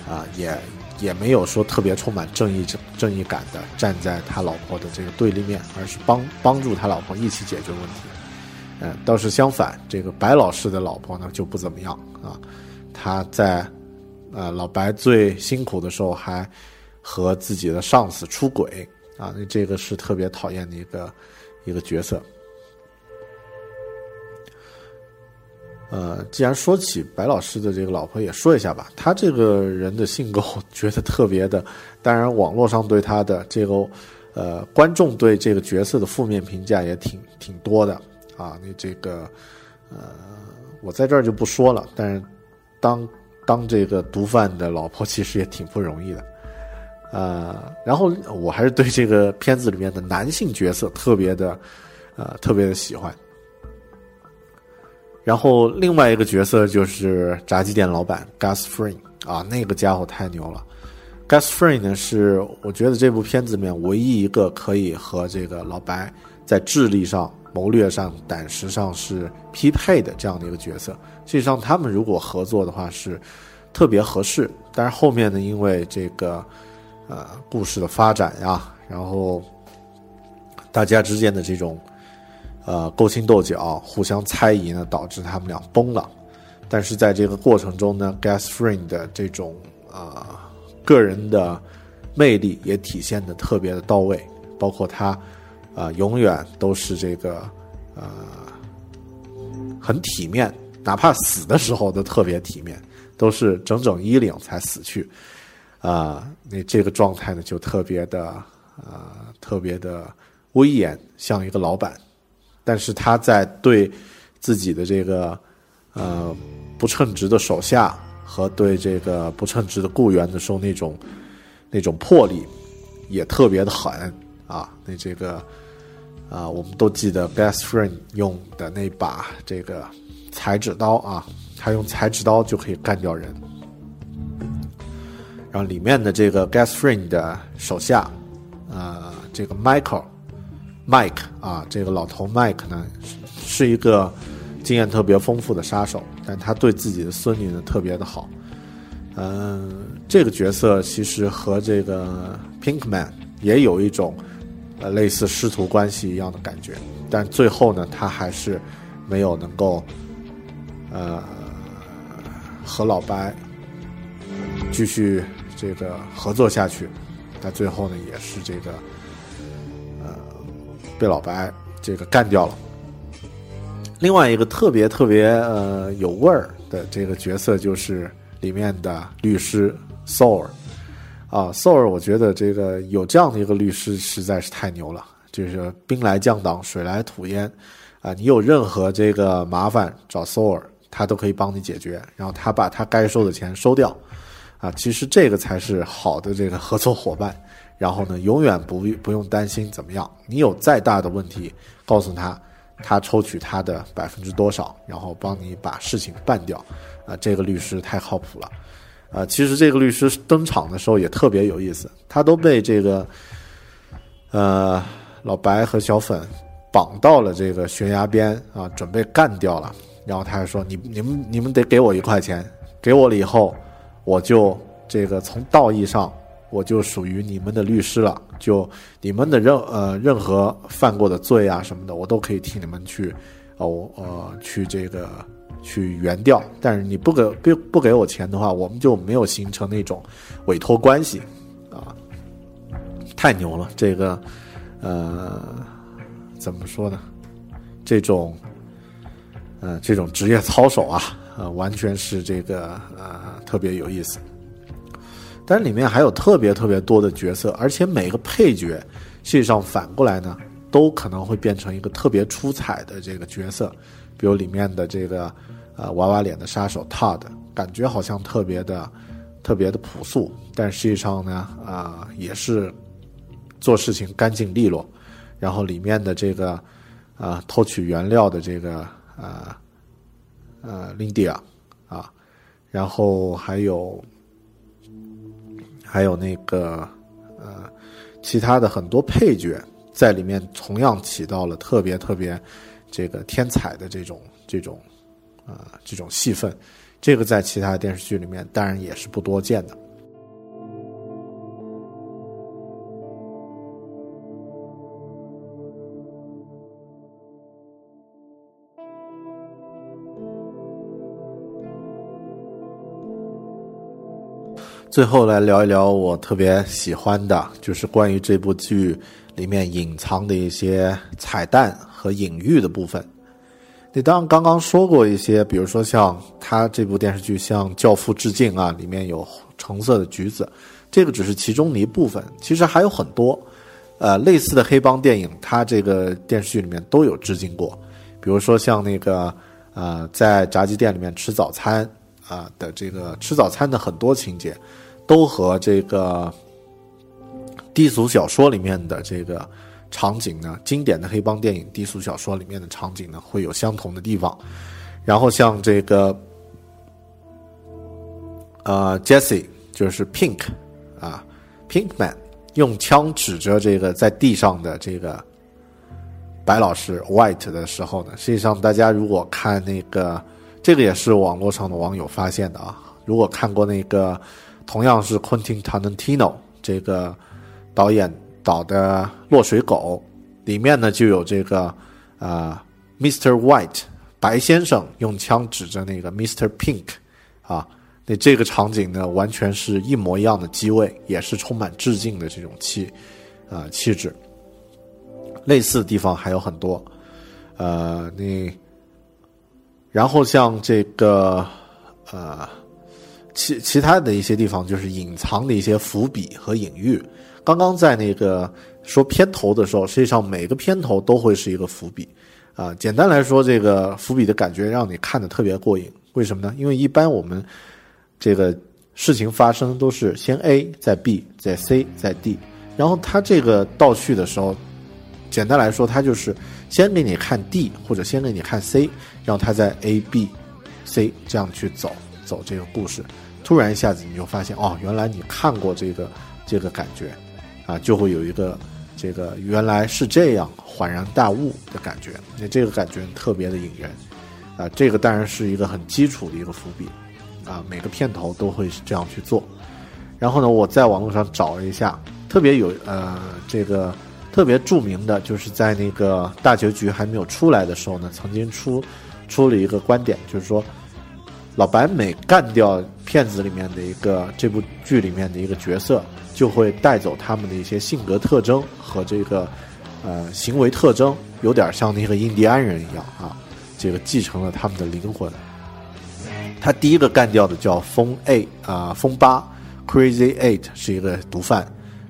啊，也也没有说特别充满正义正正义感的站在他老婆的这个对立面，而是帮帮助他老婆一起解决问题。嗯，倒是相反，这个白老师的老婆呢就不怎么样啊。他在呃老白最辛苦的时候还和自己的上司出轨啊，那这个是特别讨厌的一个一个角色。呃，既然说起白老师的这个老婆，也说一下吧。他这个人的性格，我 *laughs* 觉得特别的。当然，网络上对他的这个呃观众对这个角色的负面评价也挺挺多的。啊，那这个，呃，我在这儿就不说了。但是，当当这个毒贩的老婆其实也挺不容易的，呃，然后我还是对这个片子里面的男性角色特别的，呃，特别的喜欢。然后另外一个角色就是炸鸡店老板 Gus Fring 啊，那个家伙太牛了。Gus Fring 呢是我觉得这部片子里面唯一一个可以和这个老白在智力上、谋略上、胆识上是匹配的这样的一个角色。实际上他们如果合作的话是特别合适。但是后面呢，因为这个呃故事的发展呀，然后大家之间的这种呃勾心斗角、互相猜疑呢，导致他们俩崩了。但是在这个过程中呢，Gus Fring 的这种啊。个人的魅力也体现的特别的到位，包括他啊，永远都是这个呃很体面，哪怕死的时候都特别体面，都是整整衣领才死去啊。那这个状态呢，就特别的啊，特别的威严，像一个老板。但是他在对自己的这个呃不称职的手下。和对这个不称职的雇员的时候那种那种魄力也特别的狠啊！那这个啊，我们都记得 Best Friend 用的那把这个裁纸刀啊，他用裁纸刀就可以干掉人。然后里面的这个 Best Friend 的手下，呃，这个 Michael Mike 啊，这个老头 Mike 呢，是一个。经验特别丰富的杀手，但他对自己的孙女呢特别的好。嗯，这个角色其实和这个 Pinkman 也有一种呃类似师徒关系一样的感觉，但最后呢，他还是没有能够呃和老白继续这个合作下去。但最后呢，也是这个呃被老白这个干掉了。另外一个特别特别呃有味儿的这个角色就是里面的律师 Soul，啊，Soul，我觉得这个有这样的一个律师实在是太牛了，就是兵来将挡，水来土掩，啊，你有任何这个麻烦找 Soul，他都可以帮你解决，然后他把他该收的钱收掉，啊，其实这个才是好的这个合作伙伴，然后呢，永远不不用担心怎么样，你有再大的问题，告诉他。他抽取他的百分之多少，然后帮你把事情办掉，啊，这个律师太靠谱了，啊，其实这个律师登场的时候也特别有意思，他都被这个，呃，老白和小粉绑到了这个悬崖边啊，准备干掉了，然后他还说：“你你们你们得给我一块钱，给我了以后，我就这个从道义上。”我就属于你们的律师了，就你们的任呃任何犯过的罪啊什么的，我都可以替你们去，哦呃去这个去原调。但是你不给不不给我钱的话，我们就没有形成那种委托关系啊。太牛了，这个呃怎么说呢？这种呃这种职业操守啊，呃完全是这个呃特别有意思。但是里面还有特别特别多的角色，而且每个配角，实际上反过来呢，都可能会变成一个特别出彩的这个角色。比如里面的这个，呃，娃娃脸的杀手 Todd，感觉好像特别的、特别的朴素，但实际上呢，啊，也是做事情干净利落。然后里面的这个，啊，偷取原料的这个，呃，呃，Lindia，啊，然后还有。还有那个，呃，其他的很多配角在里面同样起到了特别特别这个天才的这种这种，呃，这种戏份，这个在其他电视剧里面当然也是不多见的。最后来聊一聊我特别喜欢的，就是关于这部剧里面隐藏的一些彩蛋和隐喻的部分。你当刚刚说过一些，比如说像他这部电视剧向《教父》致敬啊，里面有橙色的橘子，这个只是其中的一部分，其实还有很多，呃，类似的黑帮电影，它这个电视剧里面都有致敬过。比如说像那个呃，在炸鸡店里面吃早餐啊的这个吃早餐的很多情节。都和这个低俗小说里面的这个场景呢，经典的黑帮电影低俗小说里面的场景呢，会有相同的地方。然后像这个，呃，Jesse 就是 Pink 啊，Pinkman 用枪指着这个在地上的这个白老师 White 的时候呢，实际上大家如果看那个，这个也是网络上的网友发现的啊。如果看过那个同样是 Quentin Tarantino 这个导演导的《落水狗》，里面呢就有这个啊，Mr. White。白先生用枪指着那个 Mr. Pink，啊，那这个场景呢，完全是一模一样的机位，也是充满致敬的这种气，啊气质。类似的地方还有很多，呃，那然后像这个呃，其其他的一些地方，就是隐藏的一些伏笔和隐喻。刚刚在那个说片头的时候，实际上每个片头都会是一个伏笔。啊，简单来说，这个伏笔的感觉让你看的特别过瘾。为什么呢？因为一般我们这个事情发生都是先 A 再 B 再 C 再 D，然后它这个倒叙的时候，简单来说，它就是先给你看 D 或者先给你看 C，让它在 A B C 这样去走走这个故事。突然一下子你就发现，哦，原来你看过这个这个感觉，啊，就会有一个。这个原来是这样，恍然大悟的感觉，那这个感觉特别的引人，啊，这个当然是一个很基础的一个伏笔，啊，每个片头都会这样去做。然后呢，我在网络上找了一下，特别有呃，这个特别著名的，就是在那个大结局还没有出来的时候呢，曾经出出了一个观点，就是说，老白每干掉片子里面的一个这部剧里面的一个角色。就会带走他们的一些性格特征和这个，呃，行为特征，有点像那个印第安人一样啊，这个继承了他们的灵魂。他第一个干掉的叫风 A 啊，风八 Crazy Eight 是一个毒贩。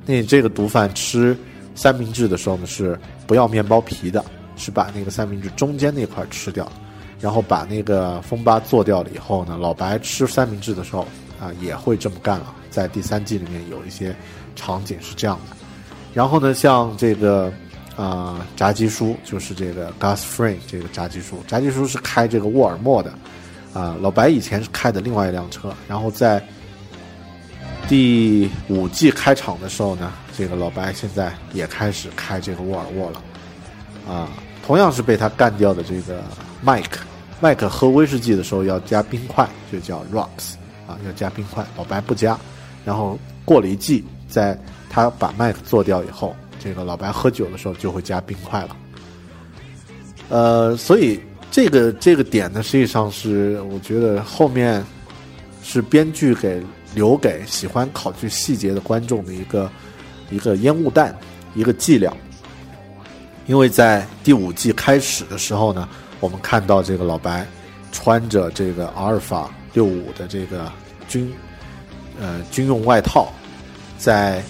那你这个毒贩吃三明治的时候呢，是不要面包皮的，是把那个三明治中间那块吃掉，然后把那个风巴做掉了以后呢，老白吃三明治的时候啊，也会这么干了。在第三季里面有一些场景是这样的，然后呢，像这个啊，炸鸡叔就是这个 Gus f r a n e 这个炸鸡叔，炸鸡叔是开这个沃尔默的啊，老白以前是开的另外一辆车，然后在第五季开场的时候呢，这个老白现在也开始开这个沃尔沃了啊，同样是被他干掉的这个 Mike，麦克喝威士忌的时候要加冰块，就叫 Rocks 啊，要加冰块，老白不加。然后过了一季，在他把麦克做掉以后，这个老白喝酒的时候就会加冰块了。呃，所以这个这个点呢，实际上是我觉得后面是编剧给留给喜欢考据细节的观众的一个一个烟雾弹，一个伎俩。因为在第五季开始的时候呢，我们看到这个老白穿着这个阿尔法六五的这个军。呃，军用外套，在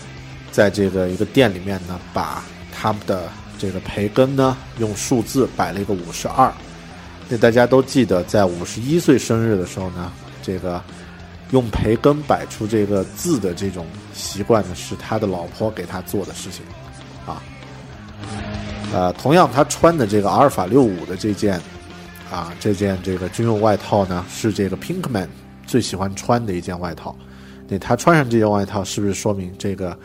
在这个一个店里面呢，把他们的这个培根呢，用数字摆了一个五十二。那大家都记得，在五十一岁生日的时候呢，这个用培根摆出这个字的这种习惯呢，是他的老婆给他做的事情啊。呃，同样他穿的这个阿尔法六五的这件啊，这件这个军用外套呢，是这个 Pinkman 最喜欢穿的一件外套。那他穿上这件外套，是不是说明这个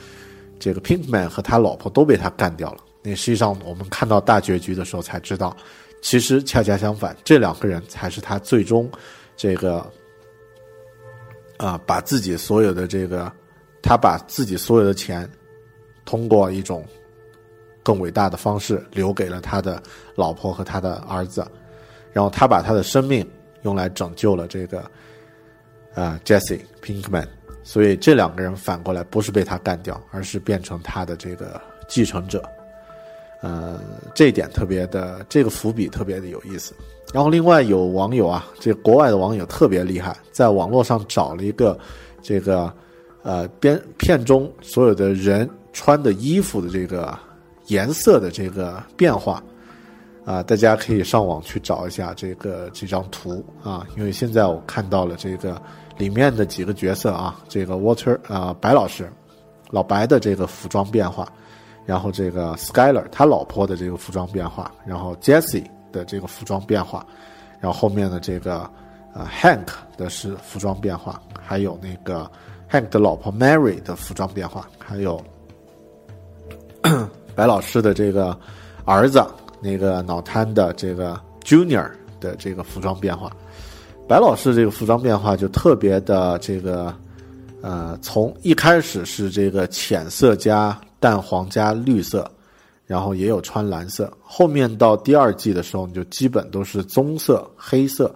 这个 Pinkman 和他老婆都被他干掉了？那实际上我们看到大结局的时候才知道，其实恰恰相反，这两个人才是他最终这个啊，把自己所有的这个，他把自己所有的钱通过一种更伟大的方式留给了他的老婆和他的儿子，然后他把他的生命用来拯救了这个啊 Jesse Pinkman。所以这两个人反过来不是被他干掉，而是变成他的这个继承者，呃，这一点特别的，这个伏笔特别的有意思。然后另外有网友啊，这国外的网友特别厉害，在网络上找了一个这个呃编片中所有的人穿的衣服的这个颜色的这个变化啊，大家可以上网去找一下这个这张图啊，因为现在我看到了这个。里面的几个角色啊，这个 Water 啊，白老师，老白的这个服装变化，然后这个 Skyler 他老婆的这个服装变化，然后 Jessie 的这个服装变化，然然后后面的这个呃 Hank 的是服装变化，还有那个 Hank 的老婆 Mary 的服装变化，还有白老师的这个儿子那个脑瘫的这个 Junior 的这个服装变化。白老师这个服装变化就特别的这个，呃，从一开始是这个浅色加淡黄加绿色，然后也有穿蓝色，后面到第二季的时候你就基本都是棕色、黑色，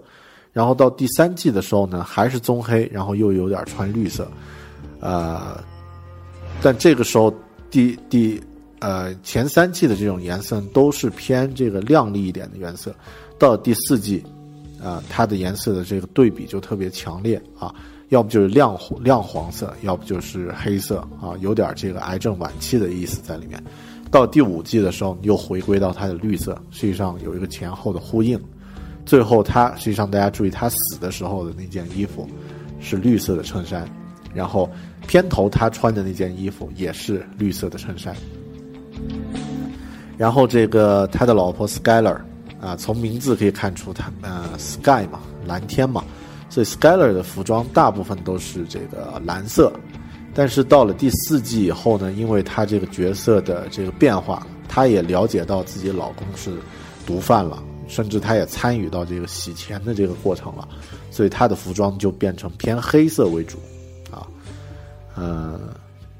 然后到第三季的时候呢还是棕黑，然后又有点穿绿色，呃，但这个时候第第呃前三季的这种颜色都是偏这个亮丽一点的颜色，到第四季。啊，它的颜色的这个对比就特别强烈啊，要不就是亮亮黄色，要不就是黑色啊，有点这个癌症晚期的意思在里面。到第五季的时候，又回归到它的绿色，实际上有一个前后的呼应。最后，他实际上大家注意，他死的时候的那件衣服是绿色的衬衫，然后片头他穿的那件衣服也是绿色的衬衫。然后这个他的老婆 Skyler。啊，从名字可以看出，他呃，sky 嘛，蓝天嘛，所以 Skyler 的服装大部分都是这个蓝色。但是到了第四季以后呢，因为他这个角色的这个变化，她也了解到自己老公是毒贩了，甚至她也参与到这个洗钱的这个过程了，所以她的服装就变成偏黑色为主，啊，嗯。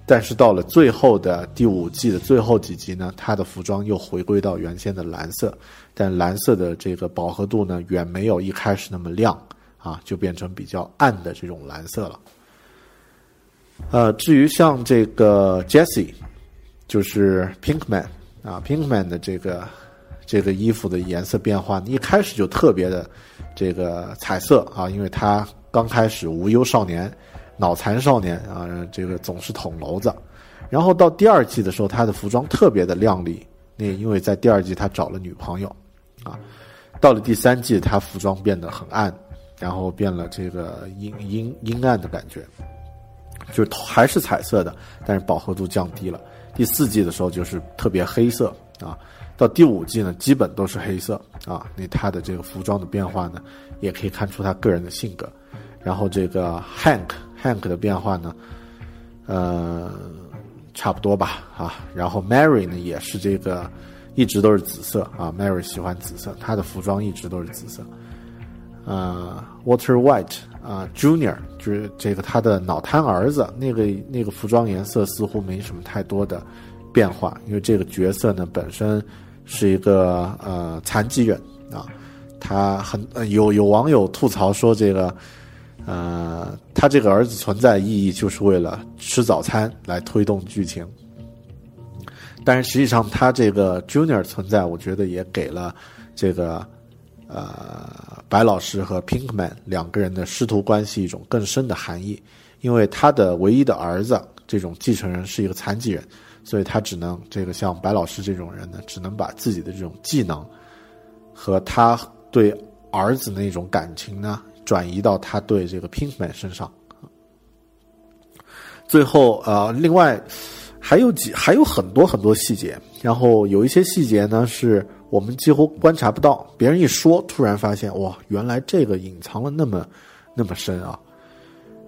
但是到了最后的第五季的最后几集呢，他的服装又回归到原先的蓝色，但蓝色的这个饱和度呢，远没有一开始那么亮啊，就变成比较暗的这种蓝色了。呃，至于像这个 Jesse，就是 Pinkman 啊，Pinkman 的这个这个衣服的颜色变化，一开始就特别的这个彩色啊，因为他刚开始无忧少年。脑残少年啊，这个总是捅娄子，然后到第二季的时候，他的服装特别的靓丽。那因为在第二季他找了女朋友，啊，到了第三季他服装变得很暗，然后变了这个阴阴阴暗的感觉，就还是彩色的，但是饱和度降低了。第四季的时候就是特别黑色啊，到第五季呢基本都是黑色啊。那他的这个服装的变化呢，也可以看出他个人的性格。然后这个 Hank。Hank 的变化呢，呃，差不多吧，啊，然后 Mary 呢也是这个，一直都是紫色啊，Mary 喜欢紫色，她的服装一直都是紫色。呃，Water White 啊，Junior 就是这个他的脑瘫儿子，那个那个服装颜色似乎没什么太多的变化，因为这个角色呢本身是一个呃残疾人啊，他很有有网友吐槽说这个。呃，他这个儿子存在意义就是为了吃早餐来推动剧情，但是实际上他这个 Junior 存在，我觉得也给了这个呃白老师和 Pinkman 两个人的师徒关系一种更深的含义，因为他的唯一的儿子这种继承人是一个残疾人，所以他只能这个像白老师这种人呢，只能把自己的这种技能和他对儿子那种感情呢。转移到他对这个 Pinkman 身上，最后呃，另外还有几还有很多很多细节，然后有一些细节呢是我们几乎观察不到，别人一说，突然发现哇，原来这个隐藏了那么那么深啊，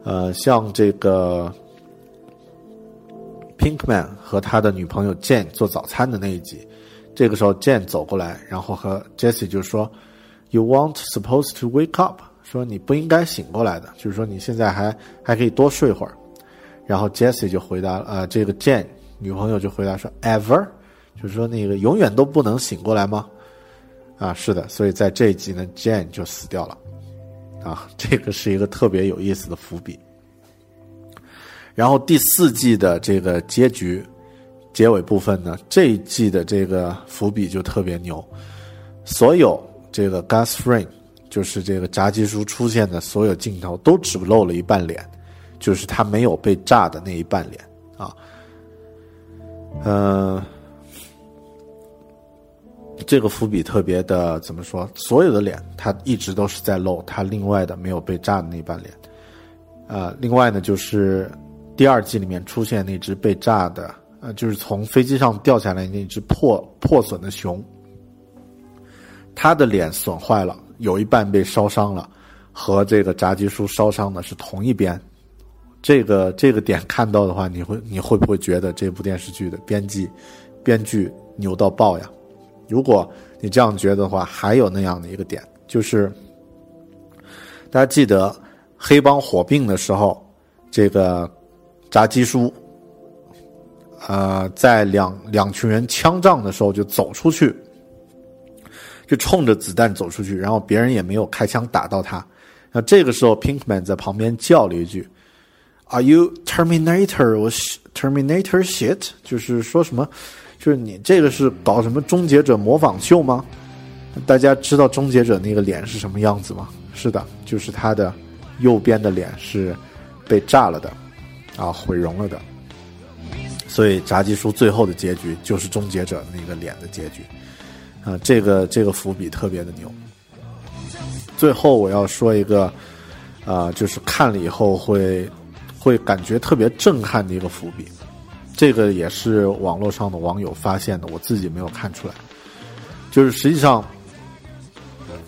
呃，像这个 Pinkman 和他的女朋友 Jane 做早餐的那一集，这个时候 Jane 走过来，然后和 Jessie 就说：“You want supposed to wake up。”说你不应该醒过来的，就是说你现在还还可以多睡会儿。然后 Jesse 就回答，呃，这个 Jane 女朋友就回答说，Ever，就是说那个永远都不能醒过来吗？啊，是的，所以在这一集呢，Jane 就死掉了。啊，这个是一个特别有意思的伏笔。然后第四季的这个结局结尾部分呢，这一季的这个伏笔就特别牛，所有这个 Gas Frame。就是这个炸鸡叔出现的所有镜头都只露了一半脸，就是他没有被炸的那一半脸啊。嗯，这个伏笔特别的怎么说？所有的脸他一直都是在露他另外的没有被炸的那一半脸。呃，另外呢，就是第二季里面出现那只被炸的，呃，就是从飞机上掉下来那只破破损的熊，他的脸损坏了。有一半被烧伤了，和这个炸鸡叔烧伤的是同一边。这个这个点看到的话，你会你会不会觉得这部电视剧的编辑编剧牛到爆呀？如果你这样觉得的话，还有那样的一个点，就是大家记得黑帮火并的时候，这个炸鸡叔。呃，在两两群人枪仗的时候，就走出去，就冲着子弹走出去，然后别人也没有开枪打到他。那这个时候，Pinkman 在旁边叫了一句：“Are you Terminator? 我 Terminator shit？” 就是说什么？就是你这个是搞什么终结者模仿秀吗？大家知道终结者那个脸是什么样子吗？是的，就是他的右边的脸是被炸了的，啊，毁容了的。所以炸鸡叔最后的结局就是终结者那个脸的结局，啊，这个这个伏笔特别的牛。最后我要说一个，啊，就是看了以后会会感觉特别震撼的一个伏笔，这个也是网络上的网友发现的，我自己没有看出来。就是实际上，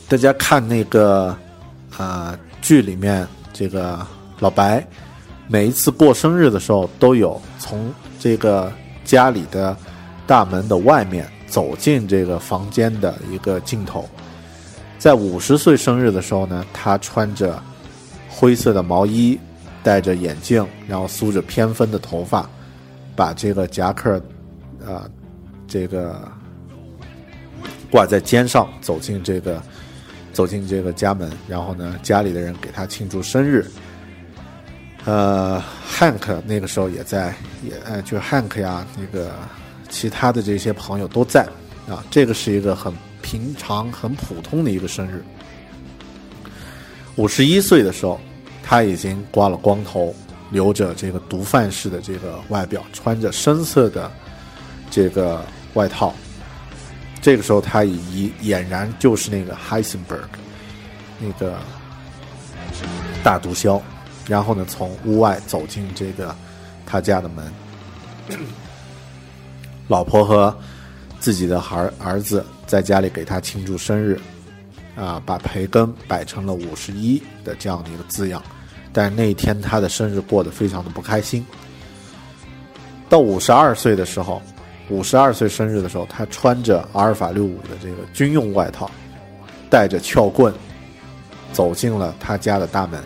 大家看那个啊剧里面，这个老白每一次过生日的时候都有从。这个家里的大门的外面走进这个房间的一个镜头，在五十岁生日的时候呢，他穿着灰色的毛衣，戴着眼镜，然后梳着偏分的头发，把这个夹克，啊，这个挂在肩上，走进这个走进这个家门，然后呢，家里的人给他庆祝生日。呃，Hank 那个时候也在，也呃，就是 Hank 呀，那个其他的这些朋友都在啊。这个是一个很平常、很普通的一个生日。五十一岁的时候，他已经刮了光头，留着这个毒贩式的这个外表，穿着深色的这个外套。这个时候，他已俨然就是那个 Heisenberg，那个大毒枭。然后呢，从屋外走进这个他家的门，老婆和自己的儿儿子在家里给他庆祝生日，啊，把培根摆成了五十一的这样的一个字样，但那一天他的生日过得非常的不开心。到五十二岁的时候，五十二岁生日的时候，他穿着阿尔法六五的这个军用外套，带着撬棍，走进了他家的大门。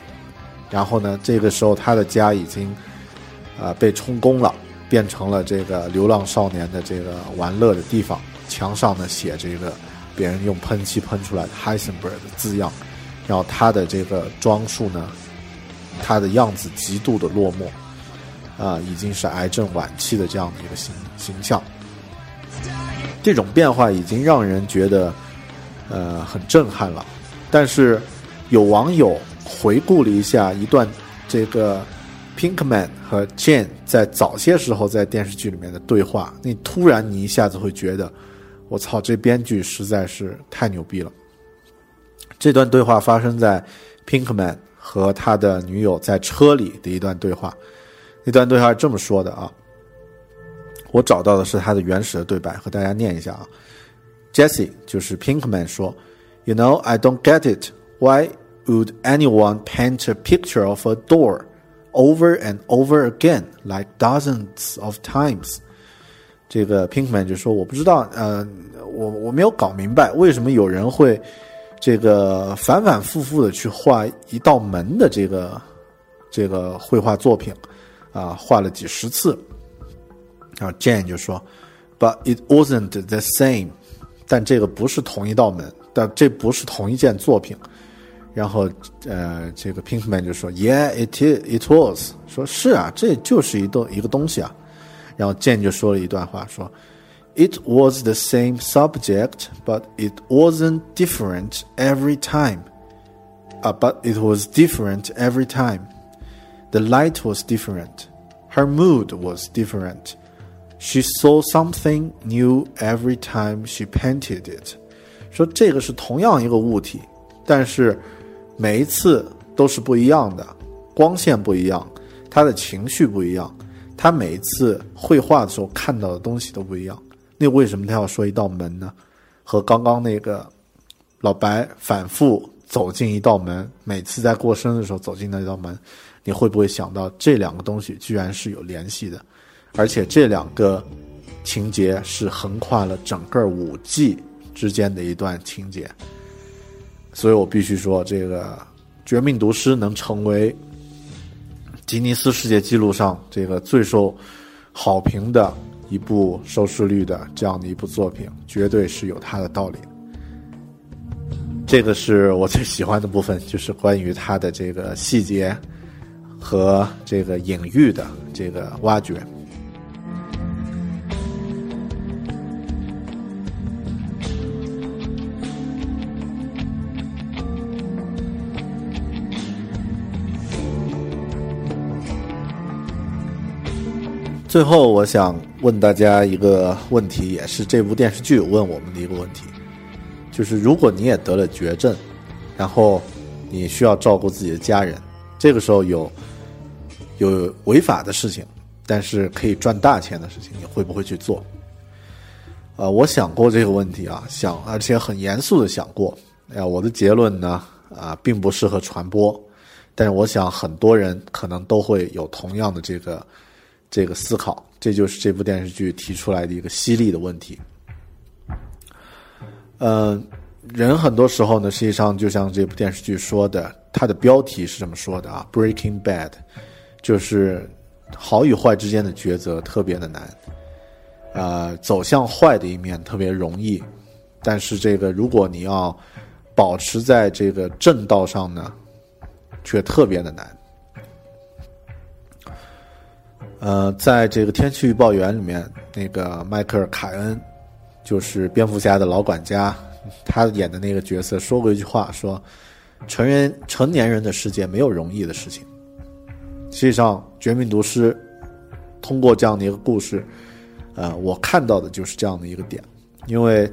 然后呢，这个时候他的家已经，啊，被充公了，变成了这个流浪少年的这个玩乐的地方。墙上呢写着一个别人用喷漆喷出来的 Heisenberg 的字样，然后他的这个装束呢，他的样子极度的落寞，啊，已经是癌症晚期的这样的一个形形象。这种变化已经让人觉得，呃，很震撼了。但是有网友。回顾了一下一段这个 Pinkman 和 Jane 在早些时候在电视剧里面的对话，那突然你一下子会觉得，我操，这编剧实在是太牛逼了。这段对话发生在 Pinkman 和他的女友在车里的一段对话，那段对话是这么说的啊，我找到的是他的原始的对白，和大家念一下啊。Jessie 就是 Pinkman 说，You know I don't get it why。Would anyone paint a picture of a door over and over again, like dozens of times？这个 Pinkman 就说：“我不知道，呃，我我没有搞明白，为什么有人会这个反反复复的去画一道门的这个这个绘画作品啊，画了几十次。”然后 Jane 就说：“But it wasn't the same。但这个不是同一道门，但这不是同一件作品。”然后，呃，这个 Pinkman 就说：“Yeah, it it was。”说是啊，这就是一东一个东西啊。然后 Jane 就说了一段话，说：“It was the same subject, but it wasn't different every time. 啊，but it was different every time. The light was different. Her mood was different. She saw something new every time she painted it。”说这个是同样一个物体，但是。 每一次都是不一样的，光线不一样，他的情绪不一样，他每一次绘画的时候看到的东西都不一样。那为什么他要说一道门呢？和刚刚那个老白反复走进一道门，每次在过生日的时候走进那道门，你会不会想到这两个东西居然是有联系的？而且这两个情节是横跨了整个五季之间的一段情节，所以我必须说，这个《绝命毒师》能成为吉尼斯世界纪录上这个最受好评的一部收视率的这样的一部作品，绝对是有它的道理。这个是我最喜欢的部分，就是关于它的这个细节和这个隐喻的这个挖掘。最后，我想问大家一个问题，也是这部电视剧问我们的一个问题，就是如果你也得了绝症，然后你需要照顾自己的家人，这个时候有有违法的事情，但是可以赚大钱的事情，你会不会去做？啊，我想过这个问题啊，想而且很严肃的想过。哎呀，我的结论呢，啊，并不适合传播，但是我想很多人可能都会有同样的这个。这个思考，这就是这部电视剧提出来的一个犀利的问题。呃，人很多时候呢，实际上就像这部电视剧说的，它的标题是这么说的啊，“Breaking Bad”，就是好与坏之间的抉择特别的难，呃，走向坏的一面特别容易，但是这个如果你要保持在这个正道上呢，却特别的难。呃，在这个天气预报员里面，那个迈克尔·凯恩就是蝙蝠侠的老管家，他演的那个角色说过一句话，说：“成人成年人的世界没有容易的事情。”实际上，《绝命毒师》通过这样的一个故事，呃，我看到的就是这样的一个点，因为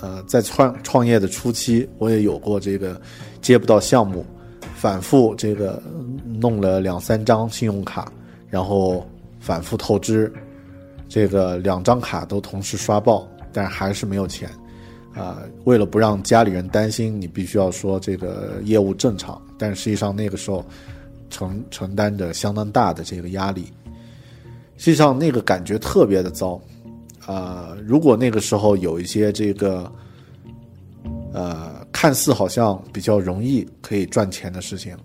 呃，在创创业的初期，我也有过这个接不到项目，反复这个弄了两三张信用卡，然后。反复透支，这个两张卡都同时刷爆，但还是没有钱，啊，为了不让家里人担心，你必须要说这个业务正常，但实际上那个时候承承担着相当大的这个压力，实际上那个感觉特别的糟，啊，如果那个时候有一些这个，呃，看似好像比较容易可以赚钱的事情，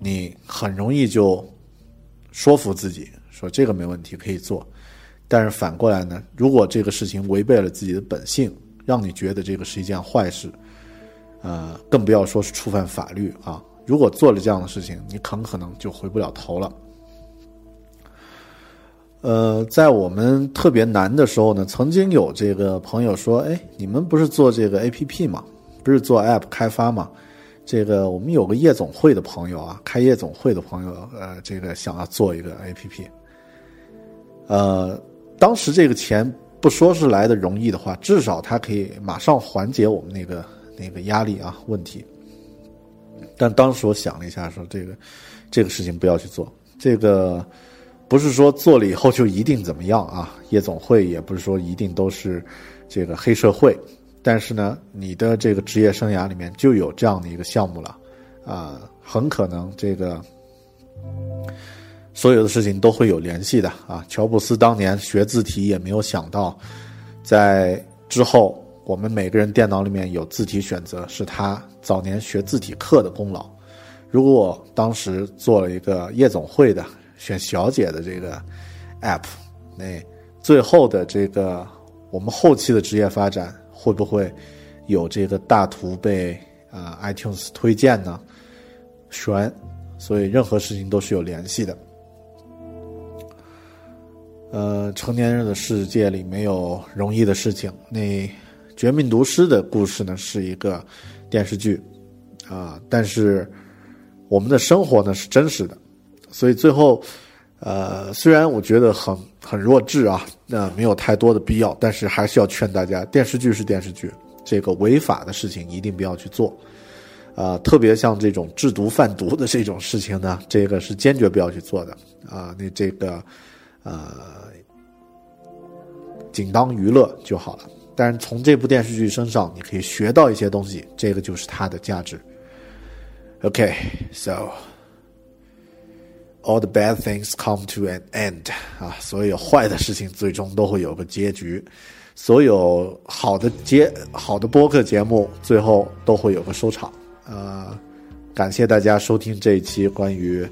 你很容易就说服自己。说这个没问题，可以做，但是反过来呢？如果这个事情违背了自己的本性，让你觉得这个是一件坏事，呃，更不要说是触犯法律啊！如果做了这样的事情，你很可能就回不了头了。呃，在我们特别难的时候呢，曾经有这个朋友说：“哎，你们不是做这个 A P P 吗？不是做 App 开发吗？这个我们有个夜总会的朋友啊，开夜总会的朋友，呃，这个想要做一个 A P P。”呃，当时这个钱不说是来的容易的话，至少它可以马上缓解我们那个那个压力啊问题。但当时我想了一下，说这个这个事情不要去做。这个不是说做了以后就一定怎么样啊？夜总会也不是说一定都是这个黑社会。但是呢，你的这个职业生涯里面就有这样的一个项目了，啊，很可能这个。所有的事情都会有联系的啊！乔布斯当年学字体也没有想到，在之后我们每个人电脑里面有字体选择，是他早年学字体课的功劳。如果我当时做了一个夜总会的选小姐的这个 app，那最后的这个我们后期的职业发展会不会有这个大图被啊 iTunes 推荐呢？悬，所以任何事情都是有联系的。呃，成年人的世界里没有容易的事情。那《绝命毒师》的故事呢，是一个电视剧啊，但是我们的生活呢是真实的，所以最后，呃，虽然我觉得很很弱智啊，那没有太多的必要，但是还是要劝大家，电视剧是电视剧，这个违法的事情一定不要去做，啊，特别像这种制毒贩毒的这种事情呢，这个是坚决不要去做的啊，那这个。呃，仅当娱乐就好了。但是从这部电视剧身上，你可以学到一些东西，这个就是它的价值。OK，so、all the bad things come to an end 啊，所有坏的事情最终都会有个结局，所有好的节好的播客节目最后都会有个收场。呃，感谢大家收听这一期关于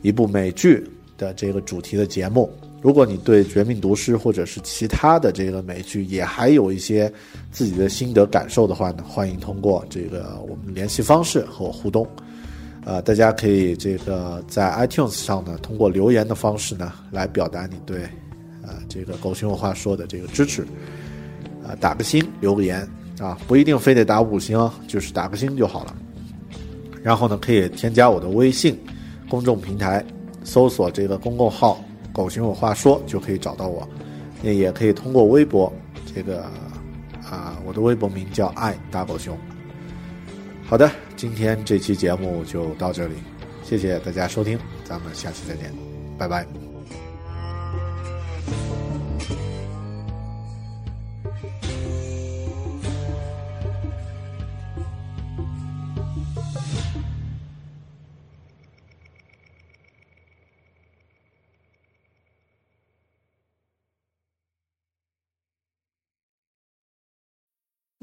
一部美剧的这个主题的节目。如果你对《绝命毒师》或者是其他的这个美剧也还有一些自己的心得感受的话呢，欢迎通过这个我们联系方式和我互动。呃，大家可以这个在 iTunes 上呢，通过留言的方式呢，来表达你对呃这个狗熊有话说的这个支持。啊，打个心，留个言啊，不一定非得打五星，就是打个心就好了。然后呢，可以添加我的微信公众平台，搜索这个公共号。狗熊有话说就可以找到我，那也可以通过微博，这个啊，我的微博名叫爱大狗熊。好的，今天这期节目就到这里，谢谢大家收听，咱们下期再见，拜拜。